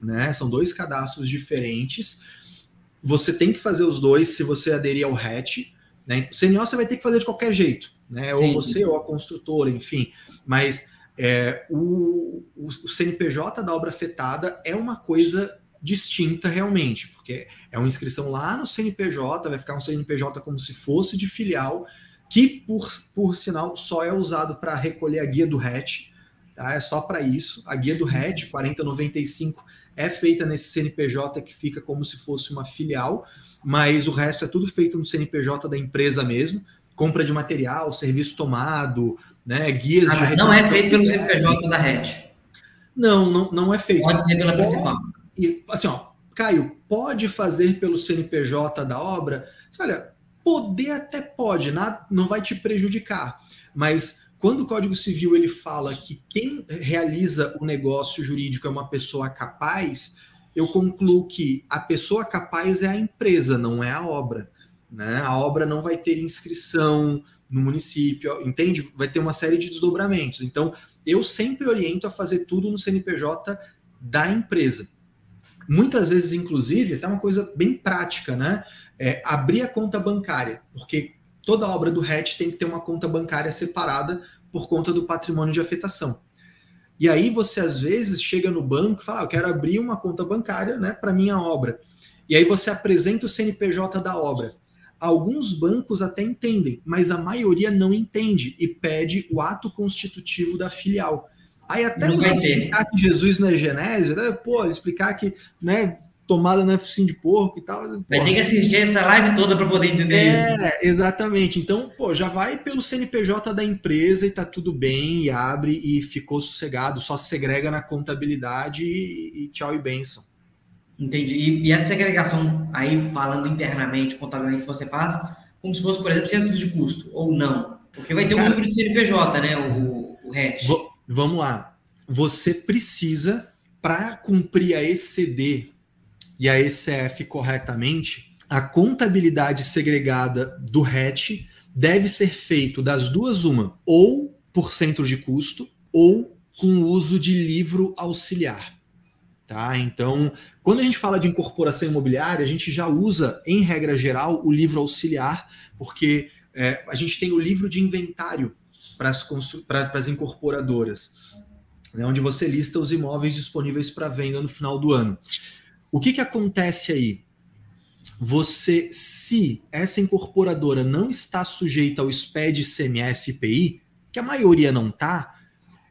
né? São dois cadastros diferentes. Você tem que fazer os dois se você aderir ao RET. Né? O CNO você vai ter que fazer de qualquer jeito, né? Sim. Ou você ou a construtora, enfim. Mas é, o, o, CNPJ da obra afetada é uma coisa distinta realmente, porque é uma inscrição lá no CNPJ, vai ficar um CNPJ como se fosse de filial, que por, por sinal só é usado para recolher a guia do RET, tá? é só para isso. A guia do RET 4095 é feita nesse CNPJ que fica como se fosse uma filial, mas o resto é tudo feito no CNPJ da empresa mesmo, compra de material, serviço tomado, né? Guias ah, de Não é feito pelo CNPJ da RED. Não, não, não é feito. Pode ser pela principal. E, assim, ó, Caio, pode fazer pelo CNPJ da obra? Olha, poder até pode, não vai te prejudicar. Mas quando o Código Civil ele fala que quem realiza o negócio jurídico é uma pessoa capaz, eu concluo que a pessoa capaz é a empresa, não é a obra. Né? A obra não vai ter inscrição, no município, entende? Vai ter uma série de desdobramentos. Então, eu sempre oriento a fazer tudo no CNPJ da empresa. Muitas vezes, inclusive, até uma coisa bem prática, né? É abrir a conta bancária, porque toda obra do RET tem que ter uma conta bancária separada por conta do patrimônio de afetação. E aí você às vezes chega no banco e fala, ah, eu quero abrir uma conta bancária, né, para minha obra. E aí você apresenta o CNPJ da obra. Alguns bancos até entendem, mas a maioria não entende e pede o ato constitutivo da filial. Aí até não você explicar que Jesus não é genésio, né? pô, explicar que né, tomada é focinho de porco e tal. Vai ter que assistir essa live toda para poder entender é, isso. É, exatamente. Então, pô, já vai pelo CNPJ da empresa e tá tudo bem, e abre e ficou sossegado, só segrega na contabilidade e, e tchau e benção. Entendi. E, e, essa segregação aí, falando internamente, contabilmente, você faz como se fosse, por exemplo, centros de custo, ou não? Porque vai ter Cara, um número de CNPJ, né? O, o RET. Vamos lá. Você precisa, para cumprir a ECD e a ECF corretamente, a contabilidade segregada do RET deve ser feito das duas uma, ou por centro de custo, ou com uso de livro auxiliar. Tá? Então, quando a gente fala de incorporação imobiliária, a gente já usa, em regra geral, o livro auxiliar, porque é, a gente tem o livro de inventário para as incorporadoras, né, onde você lista os imóveis disponíveis para venda no final do ano. O que, que acontece aí? Você, se essa incorporadora não está sujeita ao SPED, CMS IPI, que a maioria não está,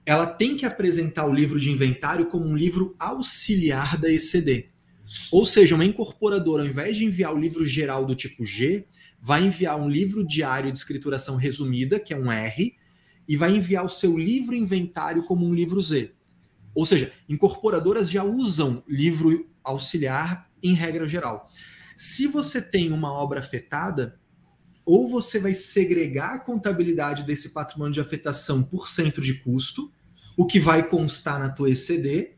ela tem que apresentar o livro de inventário como um livro auxiliar da ECD. Ou seja, uma incorporadora, ao invés de enviar o livro geral do tipo G, vai enviar um livro diário de escrituração resumida, que é um R, e vai enviar o seu livro inventário como um livro Z. Ou seja, incorporadoras já usam livro auxiliar em regra geral. Se você tem uma obra afetada, ou você vai segregar a contabilidade desse patrimônio de afetação por centro de custo, o que vai constar na tua ECD,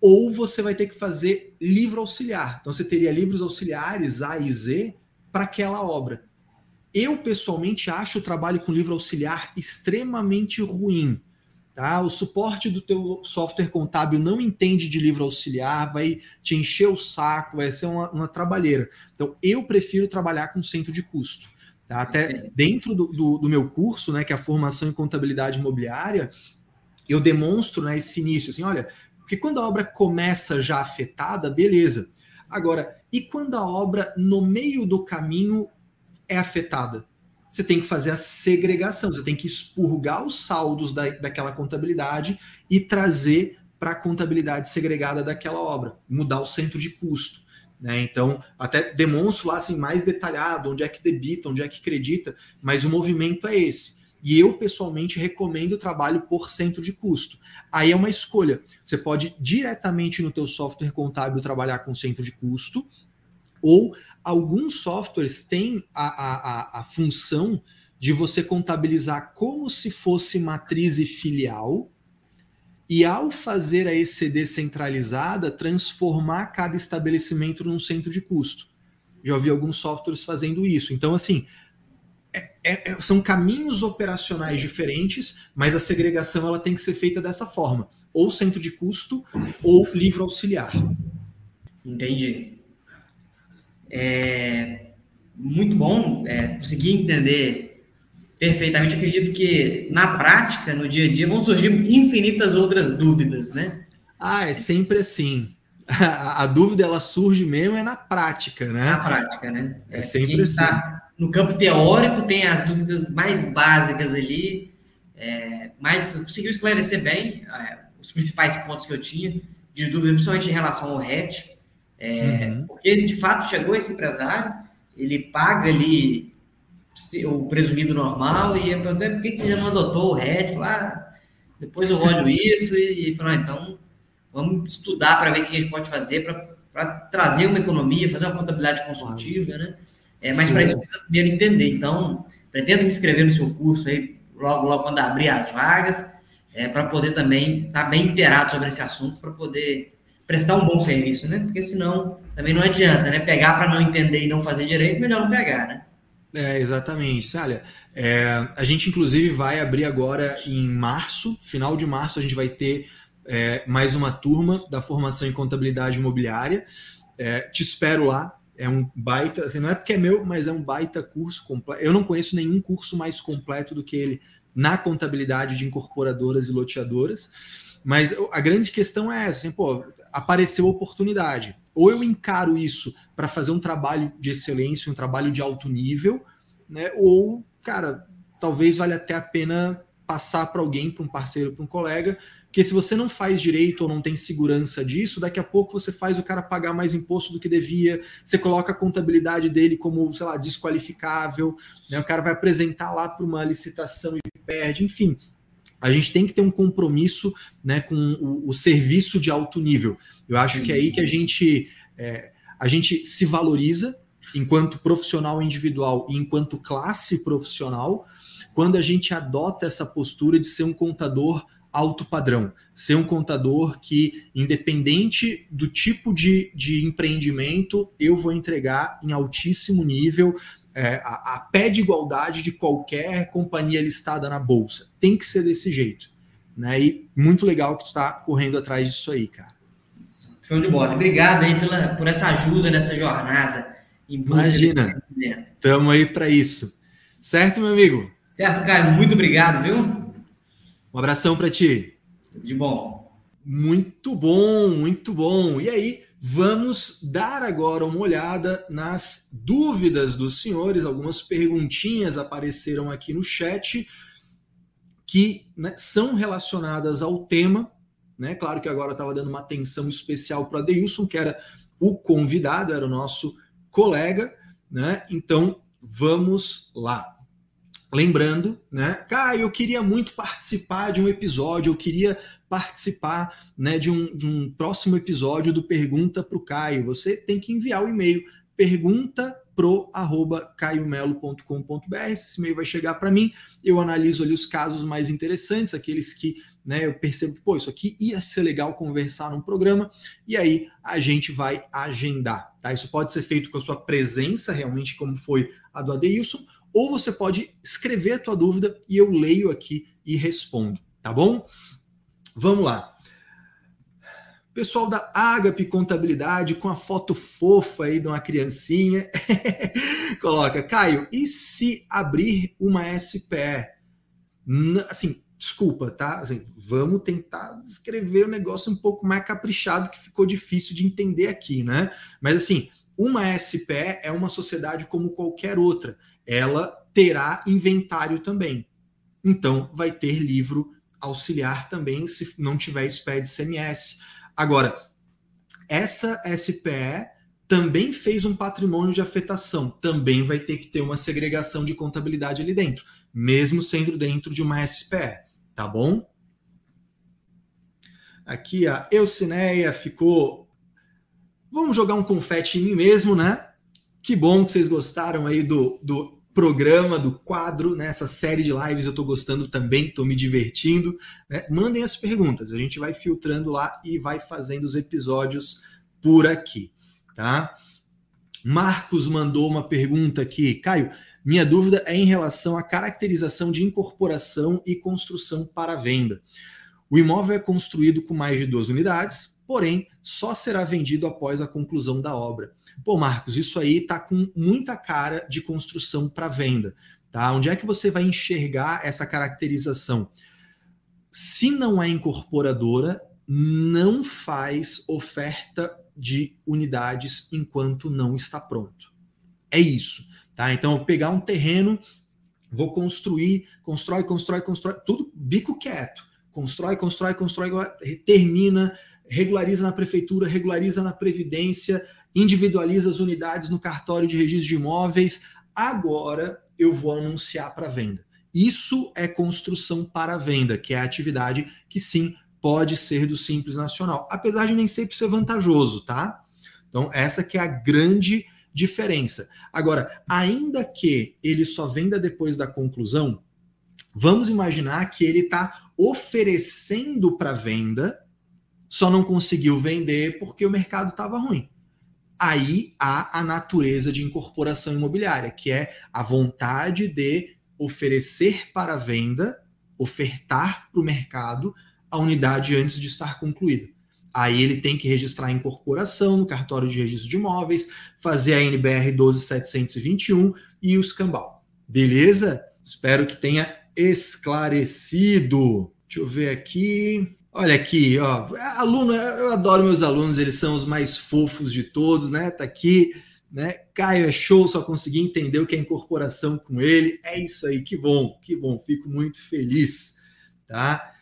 ou você vai ter que fazer livro auxiliar. Então você teria livros auxiliares A e Z para aquela obra. Eu pessoalmente acho o trabalho com livro auxiliar extremamente ruim. Tá? O suporte do teu software contábil não entende de livro auxiliar, vai te encher o saco, vai ser uma, uma trabalheira. Então, eu prefiro trabalhar com centro de custo. Tá? Até dentro do, do, do, meu curso, né, que é a formação em contabilidade imobiliária, eu demonstro né, esse início, assim, olha, porque quando a obra começa já afetada, beleza. Agora, e quando a obra, no meio do caminho, é afetada? Você tem que fazer a segregação, você tem que expurgar os saldos da, daquela contabilidade e trazer para a contabilidade segregada daquela obra, mudar o centro de custo. Né? Então, até demonstro lá assim, mais detalhado onde é que debita, onde é que acredita, mas o movimento é esse. E eu, pessoalmente, recomendo o trabalho por centro de custo. Aí é uma escolha. Você pode diretamente no teu software contábil trabalhar com centro de custo, ou alguns softwares têm a, a, a, função de você contabilizar como se fosse matriz e filial, e ao fazer a ECD centralizada, transformar cada estabelecimento num centro de custo. Já ouvi alguns softwares fazendo isso. Então, assim, é, é, é, são caminhos operacionais diferentes, mas a segregação ela tem que ser feita dessa forma: ou centro de custo ou livro auxiliar. Entendi. É muito bom é, conseguir entender perfeitamente. Acredito que na prática, no dia a dia, vão surgir infinitas outras dúvidas, né? Ah, é sempre assim. A, [LAUGHS] a dúvida ela surge mesmo é na prática, né? Na prática, né? É, é sempre assim. Tá no campo teórico tem as dúvidas mais básicas ali, é, mas conseguiu esclarecer bem é, os principais pontos que eu tinha de dúvida, principalmente em relação ao RET. É, uhum. Porque de fato, chegou esse empresário, ele paga ali o presumido normal e eu perguntei, por que você já não adotou o RET? Falei, ah, depois eu olho isso e, e falei, ah, então vamos estudar para ver o que a gente pode fazer para trazer uma economia, fazer uma contabilidade consultiva, né? É, mas para isso precisa primeiro entender. Então, pretendo me inscrever no seu curso aí logo, logo quando abrir as vagas, é, para poder também estar tá bem inteirado sobre esse assunto, para poder prestar um bom serviço, né? Porque senão também não adianta, né? Pegar para não entender e não fazer direito, melhor não pegar, né? É, exatamente. Olha, é, a gente inclusive vai abrir agora em março, final de março, a gente vai ter é, mais uma turma da formação em contabilidade imobiliária. É, te espero lá. É um baita, assim, não é porque é meu, mas é um baita curso completo. Eu não conheço nenhum curso mais completo do que ele na contabilidade de incorporadoras e loteadoras. Mas a grande questão é essa, assim, pô, apareceu oportunidade. Ou eu encaro isso para fazer um trabalho de excelência, um trabalho de alto nível, né? Ou, cara, talvez valha até a pena passar para alguém, para um parceiro, para um colega, porque se você não faz direito ou não tem segurança disso, daqui a pouco você faz o cara pagar mais imposto do que devia, você coloca a contabilidade dele como, sei lá, desqualificável, né? o cara vai apresentar lá para uma licitação e perde, enfim a gente tem que ter um compromisso né, com o, o serviço de alto nível. Eu acho Sim. que é aí que a gente, é, a gente se valoriza enquanto profissional individual e enquanto classe profissional, quando a gente adota essa postura de ser um contador alto padrão, ser um contador que, independente do tipo de, de empreendimento, eu vou entregar em altíssimo nível, é, a, a pé de igualdade de qualquer companhia listada na bolsa. Tem que ser desse jeito. Né? E muito legal que tu está correndo atrás disso aí, cara. Show de bola. Obrigado aí pela, por essa ajuda nessa jornada. Imagina. Estamos aí para isso. Certo, meu amigo? Certo, Caio. Muito obrigado, viu? Um abração para ti. De bom. Muito bom, muito bom. E aí, Vamos dar agora uma olhada nas dúvidas dos senhores. Algumas perguntinhas apareceram aqui no chat que né, são relacionadas ao tema. Né? Claro que agora estava dando uma atenção especial para Adeilson, que era o convidado, era o nosso colega. Né? Então, vamos lá. Lembrando, né? Cara, eu queria muito participar de um episódio, eu queria participar né, de, um, de um próximo episódio do Pergunta para o Caio. Você tem que enviar o e-mail pergunta pro. Esse e-mail vai chegar para mim, eu analiso ali os casos mais interessantes, aqueles que né, eu percebo que, pô, isso aqui ia ser legal conversar num programa, e aí a gente vai agendar, tá? Isso pode ser feito com a sua presença, realmente, como foi a do Adeilson, ou você pode escrever a tua dúvida e eu leio aqui e respondo, tá bom? Vamos lá. Pessoal da Agape Contabilidade com a foto fofa aí de uma criancinha. [LAUGHS] Coloca, Caio, e se abrir uma SPE? Assim, desculpa, tá? Assim, vamos tentar escrever o um negócio um pouco mais caprichado que ficou difícil de entender aqui, né? Mas assim, uma SPE é uma sociedade como qualquer outra. Ela terá inventário também. Então, vai ter livro auxiliar também se não tiver SPE de CMS. Agora, essa SPE também fez um patrimônio de afetação, também vai ter que ter uma segregação de contabilidade ali dentro, mesmo sendo dentro de uma SPE, tá bom? Aqui a Eucineia ficou. Vamos jogar um confete em mim mesmo, né? Que bom que vocês gostaram aí do, do programa, do quadro, nessa né? série de lives eu estou gostando também, estou me divertindo. Né? Mandem as perguntas, a gente vai filtrando lá e vai fazendo os episódios por aqui, tá? Marcos mandou uma pergunta aqui, Caio. Minha dúvida é em relação à caracterização de incorporação e construção para venda. O imóvel é construído com mais de duas unidades, porém só será vendido após a conclusão da obra. Pô, Marcos, isso aí tá com muita cara de construção para venda, tá? Onde é que você vai enxergar essa caracterização? Se não é incorporadora, não faz oferta de unidades enquanto não está pronto. É isso, tá? Então, pegar um terreno, vou construir, constrói, constrói, constrói, tudo bico quieto. Constrói, constrói, constrói, termina, regulariza na prefeitura, regulariza na previdência, individualiza as unidades no cartório de registro de imóveis. Agora eu vou anunciar para venda. Isso é construção para venda, que é a atividade que sim pode ser do Simples Nacional, apesar de nem sempre ser vantajoso, tá? Então, essa que é a grande diferença. Agora, ainda que ele só venda depois da conclusão, vamos imaginar que ele está oferecendo para venda, só não conseguiu vender porque o mercado estava ruim aí há a natureza de incorporação imobiliária, que é a vontade de oferecer para venda, ofertar para o mercado a unidade antes de estar concluída. Aí ele tem que registrar a incorporação no cartório de registro de imóveis, fazer a NBR 12721 e o escambau. Beleza? Espero que tenha esclarecido. Deixa eu ver aqui. Olha aqui, ó, aluno, eu adoro meus alunos, eles são os mais fofos de todos, né? Tá aqui, né? Caio é show, só consegui entender o que é incorporação com ele. É isso aí, que bom, que bom, fico muito feliz, tá?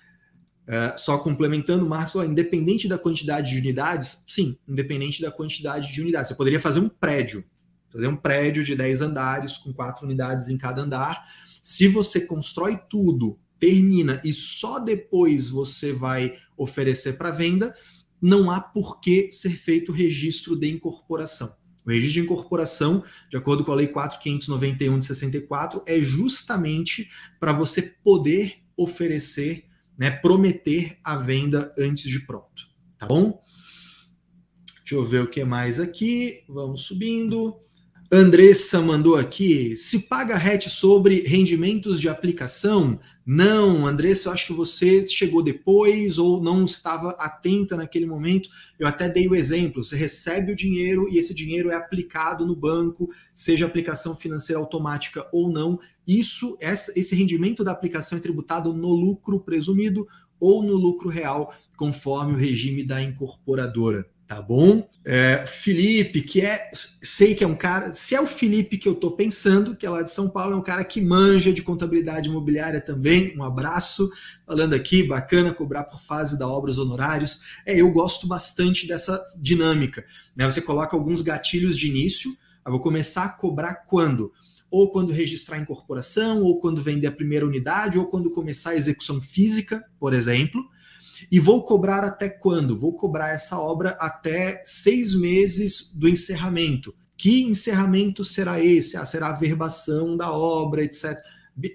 Uh, só complementando, Marcos, ó, independente da quantidade de unidades, sim, independente da quantidade de unidades. Você poderia fazer um prédio, fazer um prédio de 10 andares com quatro unidades em cada andar. Se você constrói tudo termina e só depois você vai oferecer para venda, não há por que ser feito o registro de incorporação. O registro de incorporação, de acordo com a Lei 4591 de 64, é justamente para você poder oferecer, né, prometer a venda antes de pronto, tá bom? Deixa eu ver o que mais aqui. Vamos subindo. Andressa mandou aqui: se paga RET sobre rendimentos de aplicação? Não, Andressa, eu acho que você chegou depois ou não estava atenta naquele momento. Eu até dei o exemplo: você recebe o dinheiro e esse dinheiro é aplicado no banco, seja aplicação financeira automática ou não. Isso, esse rendimento da aplicação é tributado no lucro presumido ou no lucro real, conforme o regime da incorporadora tá bom? É, Felipe, que é, sei que é um cara, se é o Felipe que eu tô pensando, que é lá de São Paulo, é um cara que manja de contabilidade imobiliária também, um abraço, falando aqui, bacana cobrar por fase da obra os honorários, é, eu gosto bastante dessa dinâmica, né? Você coloca alguns gatilhos de início, eu vou começar a cobrar quando? Ou quando registrar a incorporação, ou quando vender a primeira unidade, ou quando começar a execução física, por exemplo, e vou cobrar até quando? Vou cobrar essa obra até seis meses do encerramento. Que encerramento será esse? Ah, será a verbação da obra, etc.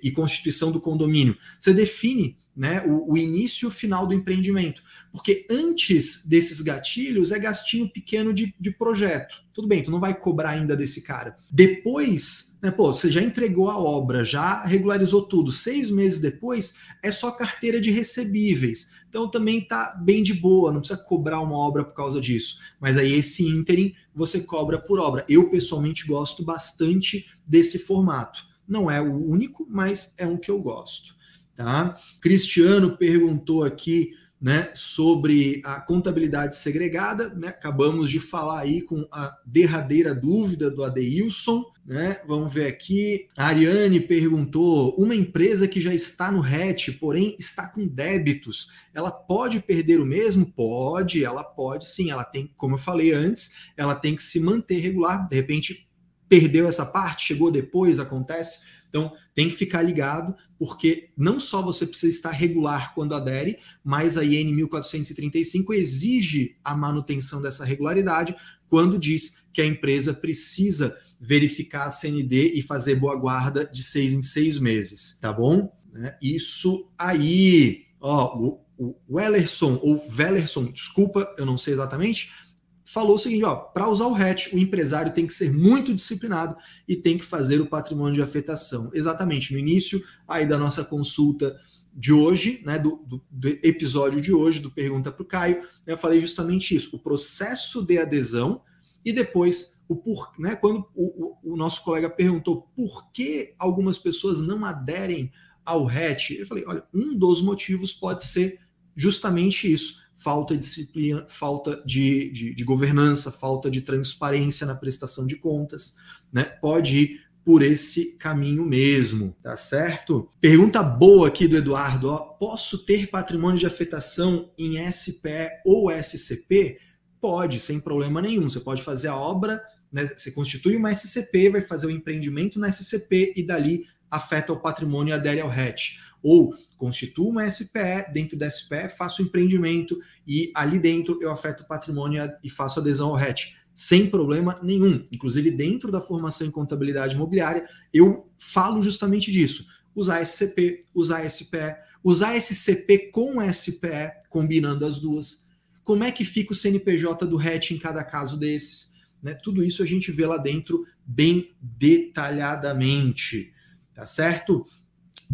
e constituição do condomínio. Você define né, o, o, início e o final do empreendimento. Porque antes desses gatilhos é gastinho pequeno de, de projeto. Tudo bem, tu não vai cobrar ainda desse cara. Depois, né, pô, você já entregou a obra, já regularizou tudo. Seis meses depois é só carteira de recebíveis. Então também tá bem de boa, não precisa cobrar uma obra por causa disso. Mas aí esse ínterim você cobra por obra. Eu pessoalmente gosto bastante desse formato. Não é o único, mas é um que eu gosto. Tá? Cristiano perguntou aqui né, sobre a contabilidade segregada, né? acabamos de falar aí com a derradeira dúvida do Adeilson, né? Vamos ver aqui. A Ariane perguntou: uma empresa que já está no RET, porém está com débitos, ela pode perder o mesmo? Pode, ela pode sim. Ela tem, como eu falei antes, ela tem que se manter regular. De repente, perdeu essa parte, chegou depois, acontece então, tem que ficar ligado, porque não só você precisa estar regular quando adere, mas a IN 1435 exige a manutenção dessa regularidade quando diz que a empresa precisa verificar a CND e fazer boa guarda de seis em seis meses, tá bom? Né? Isso aí, ó, o, Wellerson ou Wellerson, desculpa, eu não sei exatamente, falou o seguinte: ó, para usar o hatch, o empresário tem que ser muito disciplinado e tem que fazer o patrimônio de afetação. Exatamente, no início aí da nossa consulta de hoje, né, do, do, do episódio de hoje, do Pergunta para o Caio, eu falei justamente isso: o processo de adesão e depois o por, né, quando o, o, o nosso colega perguntou por que algumas pessoas não aderem ao hatch, eu falei: olha, um dos motivos pode ser justamente isso falta de disciplina, falta de, de, de, governança, falta de transparência na prestação de contas, né? Pode ir por esse caminho mesmo, tá certo? Pergunta boa aqui do Eduardo: ó, posso ter patrimônio de afetação em SPE ou SCP? Pode, sem problema nenhum. Você pode fazer a obra, né? Você constitui uma SCP, vai fazer o empreendimento na SCP e dali afeta o patrimônio e adere ao RET ou constituo uma SPE, dentro da SPE faço empreendimento e ali dentro eu afeto o patrimônio e faço adesão ao RET, sem problema nenhum. Inclusive, dentro da formação em contabilidade imobiliária, eu falo justamente disso. Usar SCP, usar SPE, usar SCP com SPE, combinando as duas. Como é que fica o CNPJ do RET em cada caso desses? Né? Tudo isso a gente vê lá dentro bem detalhadamente. Tá certo?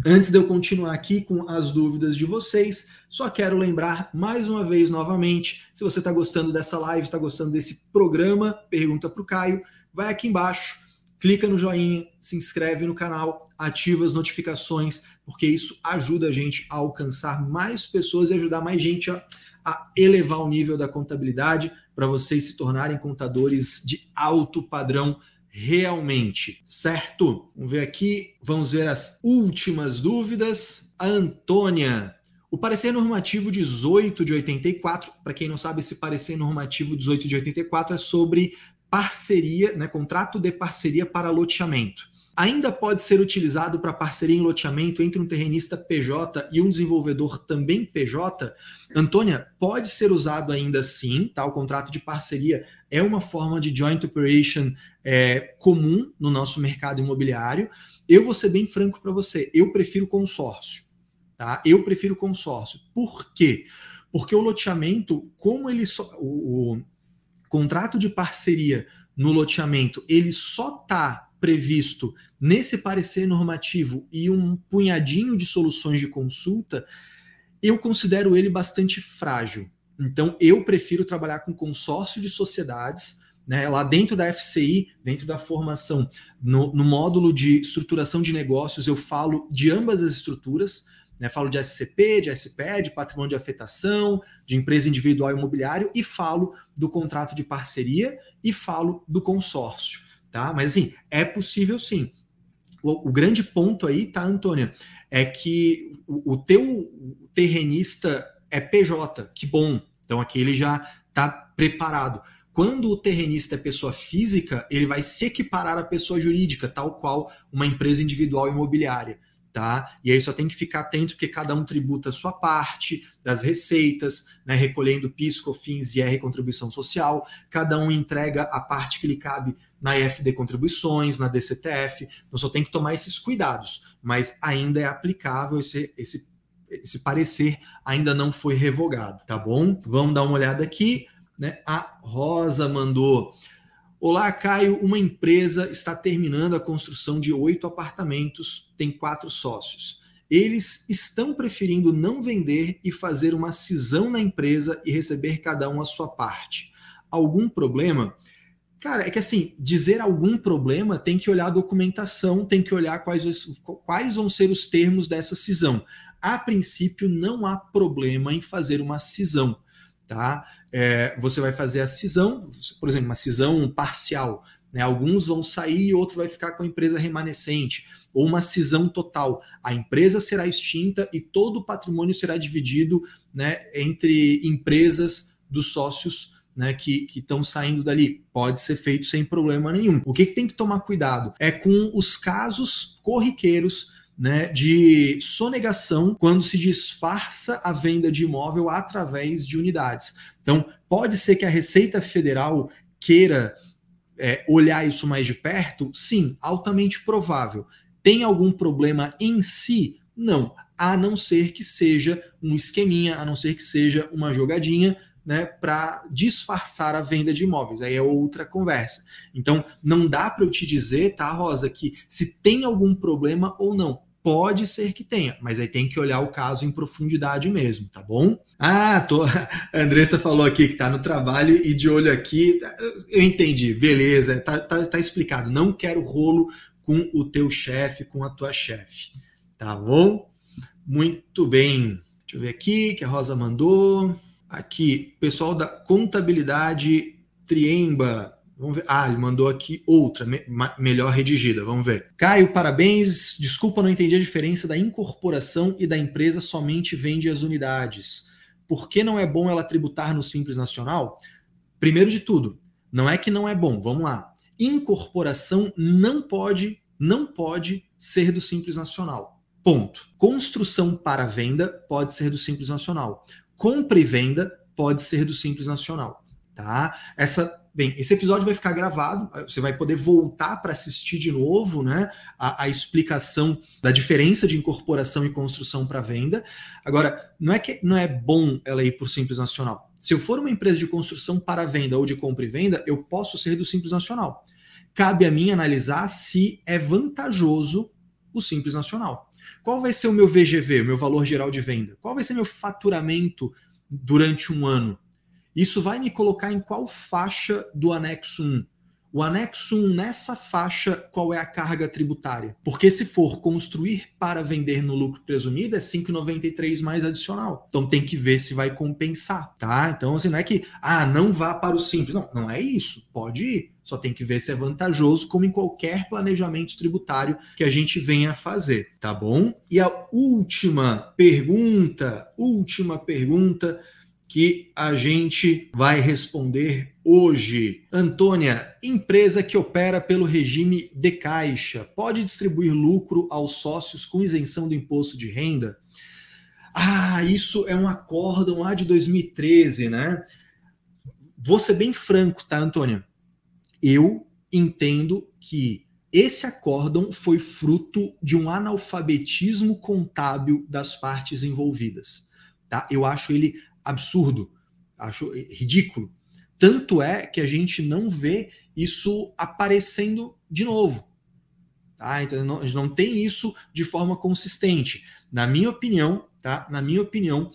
Antes de eu continuar aqui com as dúvidas de vocês, só quero lembrar mais uma vez novamente, se você está gostando dessa live, está gostando desse programa, pergunta para o Caio, vai aqui embaixo, clica no joinha, se inscreve no canal, ativa as notificações, porque isso ajuda a gente a alcançar mais pessoas e ajudar mais gente a, a elevar o nível da contabilidade para vocês se tornarem contadores de alto padrão realmente, certo? Vamos ver aqui, vamos ver as últimas dúvidas. A Antônia, o parecer normativo 18 de 84, para quem não sabe, esse parecer normativo 18 de 84 é sobre parceria, né, contrato de parceria para loteamento ainda pode ser utilizado para parceria em loteamento entre um terrenista PJ e um desenvolvedor também PJ? Antônia, pode ser usado ainda sim, tá? O contrato de parceria é uma forma de joint operation é, comum no nosso mercado imobiliário. Eu vou ser bem franco para você, eu prefiro consórcio, tá? Eu prefiro consórcio. Por quê? Porque o loteamento, como ele só, o, o contrato de parceria no loteamento, ele só tá previsto nesse parecer normativo e um punhadinho de soluções de consulta, eu considero ele bastante frágil. Então, eu prefiro trabalhar com consórcio de sociedades, né, lá dentro da FCI, dentro da formação, no, no, módulo de estruturação de negócios, eu falo de ambas as estruturas, né, falo de SCP, de SPE, de patrimônio de afetação, de empresa individual imobiliário, e falo do contrato de parceria e falo do consórcio tá? Mas assim, é possível sim. O, o grande ponto aí, tá, Antônia, é que o, o teu terrenista é PJ, que bom. Então aqui ele já está preparado. Quando o terrenista é pessoa física, ele vai se equiparar à pessoa jurídica, tal qual uma empresa individual imobiliária. Tá? E aí só tem que ficar atento porque cada um tributa a sua parte das receitas, né, recolhendo PIS, COFINS e R contribuição social, cada um entrega a parte que lhe cabe na IFD contribuições, na DCTF, então só tem que tomar esses cuidados, mas ainda é aplicável esse, esse, esse parecer ainda não foi revogado, tá bom? Vamos dar uma olhada aqui, né? A Rosa mandou Olá, Caio. Uma empresa está terminando a construção de oito apartamentos, tem quatro sócios. Eles estão preferindo não vender e fazer uma cisão na empresa e receber cada um a sua parte. Algum problema? Cara, é que assim, dizer algum problema tem que olhar a documentação, tem que olhar quais, quais vão ser os termos dessa cisão. A princípio, não há problema em fazer uma cisão, tá? É, você vai fazer a cisão, por exemplo, uma cisão parcial. Né? Alguns vão sair e outro vai ficar com a empresa remanescente. Ou uma cisão total. A empresa será extinta e todo o patrimônio será dividido né, entre empresas dos sócios né, que estão saindo dali. Pode ser feito sem problema nenhum. O que, que tem que tomar cuidado é com os casos corriqueiros né, de sonegação quando se disfarça a venda de imóvel através de unidades. Então, pode ser que a Receita Federal queira é, olhar isso mais de perto? Sim, altamente provável. Tem algum problema em si? Não, a não ser que seja um esqueminha, a não ser que seja uma jogadinha né, para disfarçar a venda de imóveis. Aí é outra conversa. Então, não dá para eu te dizer, tá, Rosa, que se tem algum problema ou não. Pode ser que tenha, mas aí tem que olhar o caso em profundidade mesmo, tá bom? Ah, tô... a [LAUGHS] Andressa falou aqui que tá no trabalho e de olho aqui. Eu entendi, beleza, tá, tá, tá explicado. Não quero rolo com o teu chefe, com a tua chefe, tá bom? Muito bem. Deixa eu ver aqui que a Rosa mandou. Aqui, pessoal da contabilidade Triemba. Vamos ver. Ah, ele mandou aqui outra, me melhor redigida. Vamos ver. Caio, parabéns. Desculpa, não entendi a diferença da incorporação e da empresa somente vende as unidades. Por que não é bom ela tributar no Simples Nacional? Primeiro de tudo, não é que não é bom. Vamos lá. Incorporação não pode, não pode ser do Simples Nacional. Ponto. Construção para venda pode ser do Simples Nacional compra e venda pode ser do Simples Nacional, tá? Essa, bem, esse episódio vai ficar gravado, você vai poder voltar para assistir de novo, né? A, a, explicação da diferença de incorporação e construção para venda. Agora, não é que não é bom ela ir por Simples Nacional. Se eu for uma empresa de construção para venda ou de compra e venda, eu posso ser do Simples Nacional. Cabe a mim analisar se é vantajoso o Simples Nacional. Qual vai ser o meu VGV, meu valor geral de venda? Qual vai ser meu faturamento durante um ano? Isso vai me colocar em qual faixa do anexo 1? O anexo 1, nessa faixa, qual é a carga tributária? Porque se for construir para vender no lucro presumido, é 5,93 mais adicional. Então tem que ver se vai compensar, tá? Então, assim, não é que, ah, não vá para o simples. Não, não é isso. Pode ir. Só tem que ver se é vantajoso, como em qualquer planejamento tributário que a gente venha a fazer, tá bom? E a última pergunta, última pergunta que a gente vai responder hoje. Antônia, empresa que opera pelo regime de caixa pode distribuir lucro aos sócios com isenção do imposto de renda? Ah, isso é um acórdão lá de 2013, né? Vou ser bem franco, tá, Antônia? Eu entendo que esse acórdão foi fruto de um analfabetismo contábil das partes envolvidas. Tá? Eu acho ele absurdo, acho ridículo. Tanto é que a gente não vê isso aparecendo de novo. Tá? Então não, a gente não tem isso de forma consistente. Na minha opinião, tá? Na minha opinião,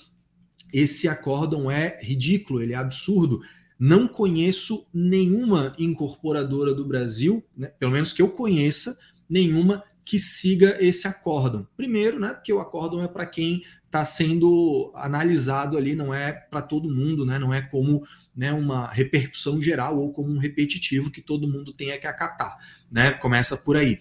esse acórdão é ridículo, ele é absurdo. Não conheço nenhuma incorporadora do Brasil, né, pelo menos que eu conheça, nenhuma que siga esse acórdão. Primeiro, né, porque o acórdão é para quem está sendo analisado ali, não é para todo mundo, né? não é como né, uma repercussão geral ou como um repetitivo que todo mundo tenha que acatar. Né? Começa por aí.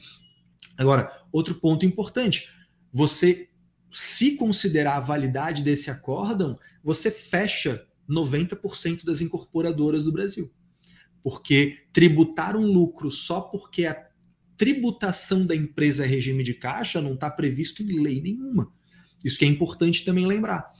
Agora, outro ponto importante: você, se considerar a validade desse acórdão, você fecha 90% das incorporadoras do Brasil. Porque tributar um lucro só porque a tributação da empresa é regime de caixa não está previsto em lei nenhuma. Isso que é importante também lembrar.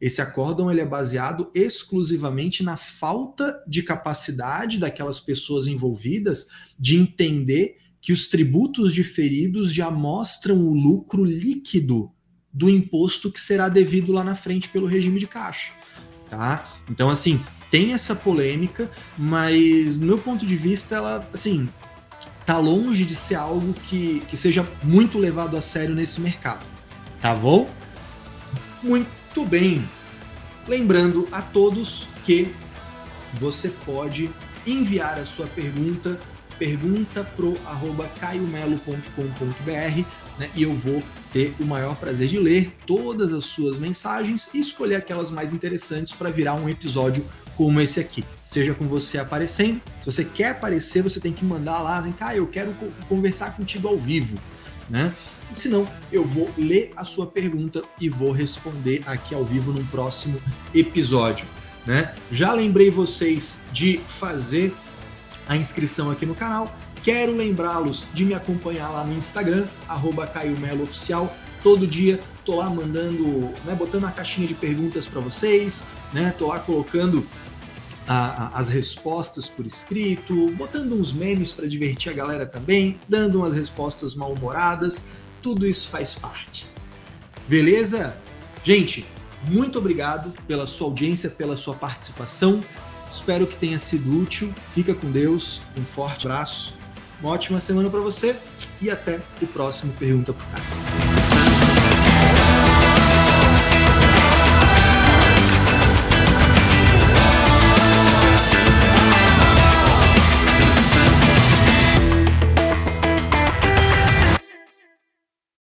Esse acórdão ele é baseado exclusivamente na falta de capacidade daquelas pessoas envolvidas de entender que os tributos diferidos já mostram o lucro líquido do imposto que será devido lá na frente pelo regime de caixa, tá? Então assim, tem essa polêmica, mas no meu ponto de vista ela assim, tá longe de ser algo que, que seja muito levado a sério nesse mercado. Tá bom? Muito bem. Lembrando a todos que você pode enviar a sua pergunta, pergunta pro caiomelo.com.br né, e eu vou ter o maior prazer de ler todas as suas mensagens e escolher aquelas mais interessantes para virar um episódio como esse aqui, seja com você aparecendo. Se você quer aparecer, você tem que mandar lá, assim, ah, eu quero conversar contigo ao vivo, né? Se não, eu vou ler a sua pergunta e vou responder aqui ao vivo num próximo episódio, né? Já lembrei vocês de fazer a inscrição aqui no canal. Quero lembrá-los de me acompanhar lá no Instagram, arroba Caio Melo Oficial. Todo dia tô lá mandando, né, botando a caixinha de perguntas para vocês, né? Tô lá colocando a, a, as respostas por escrito, botando uns memes para divertir a galera também, dando umas respostas mal-humoradas, tudo isso faz parte. Beleza? Gente, muito obrigado pela sua audiência, pela sua participação. Espero que tenha sido útil. Fica com Deus. Um forte abraço. Uma ótima semana para você e até o próximo Pergunta por Cara.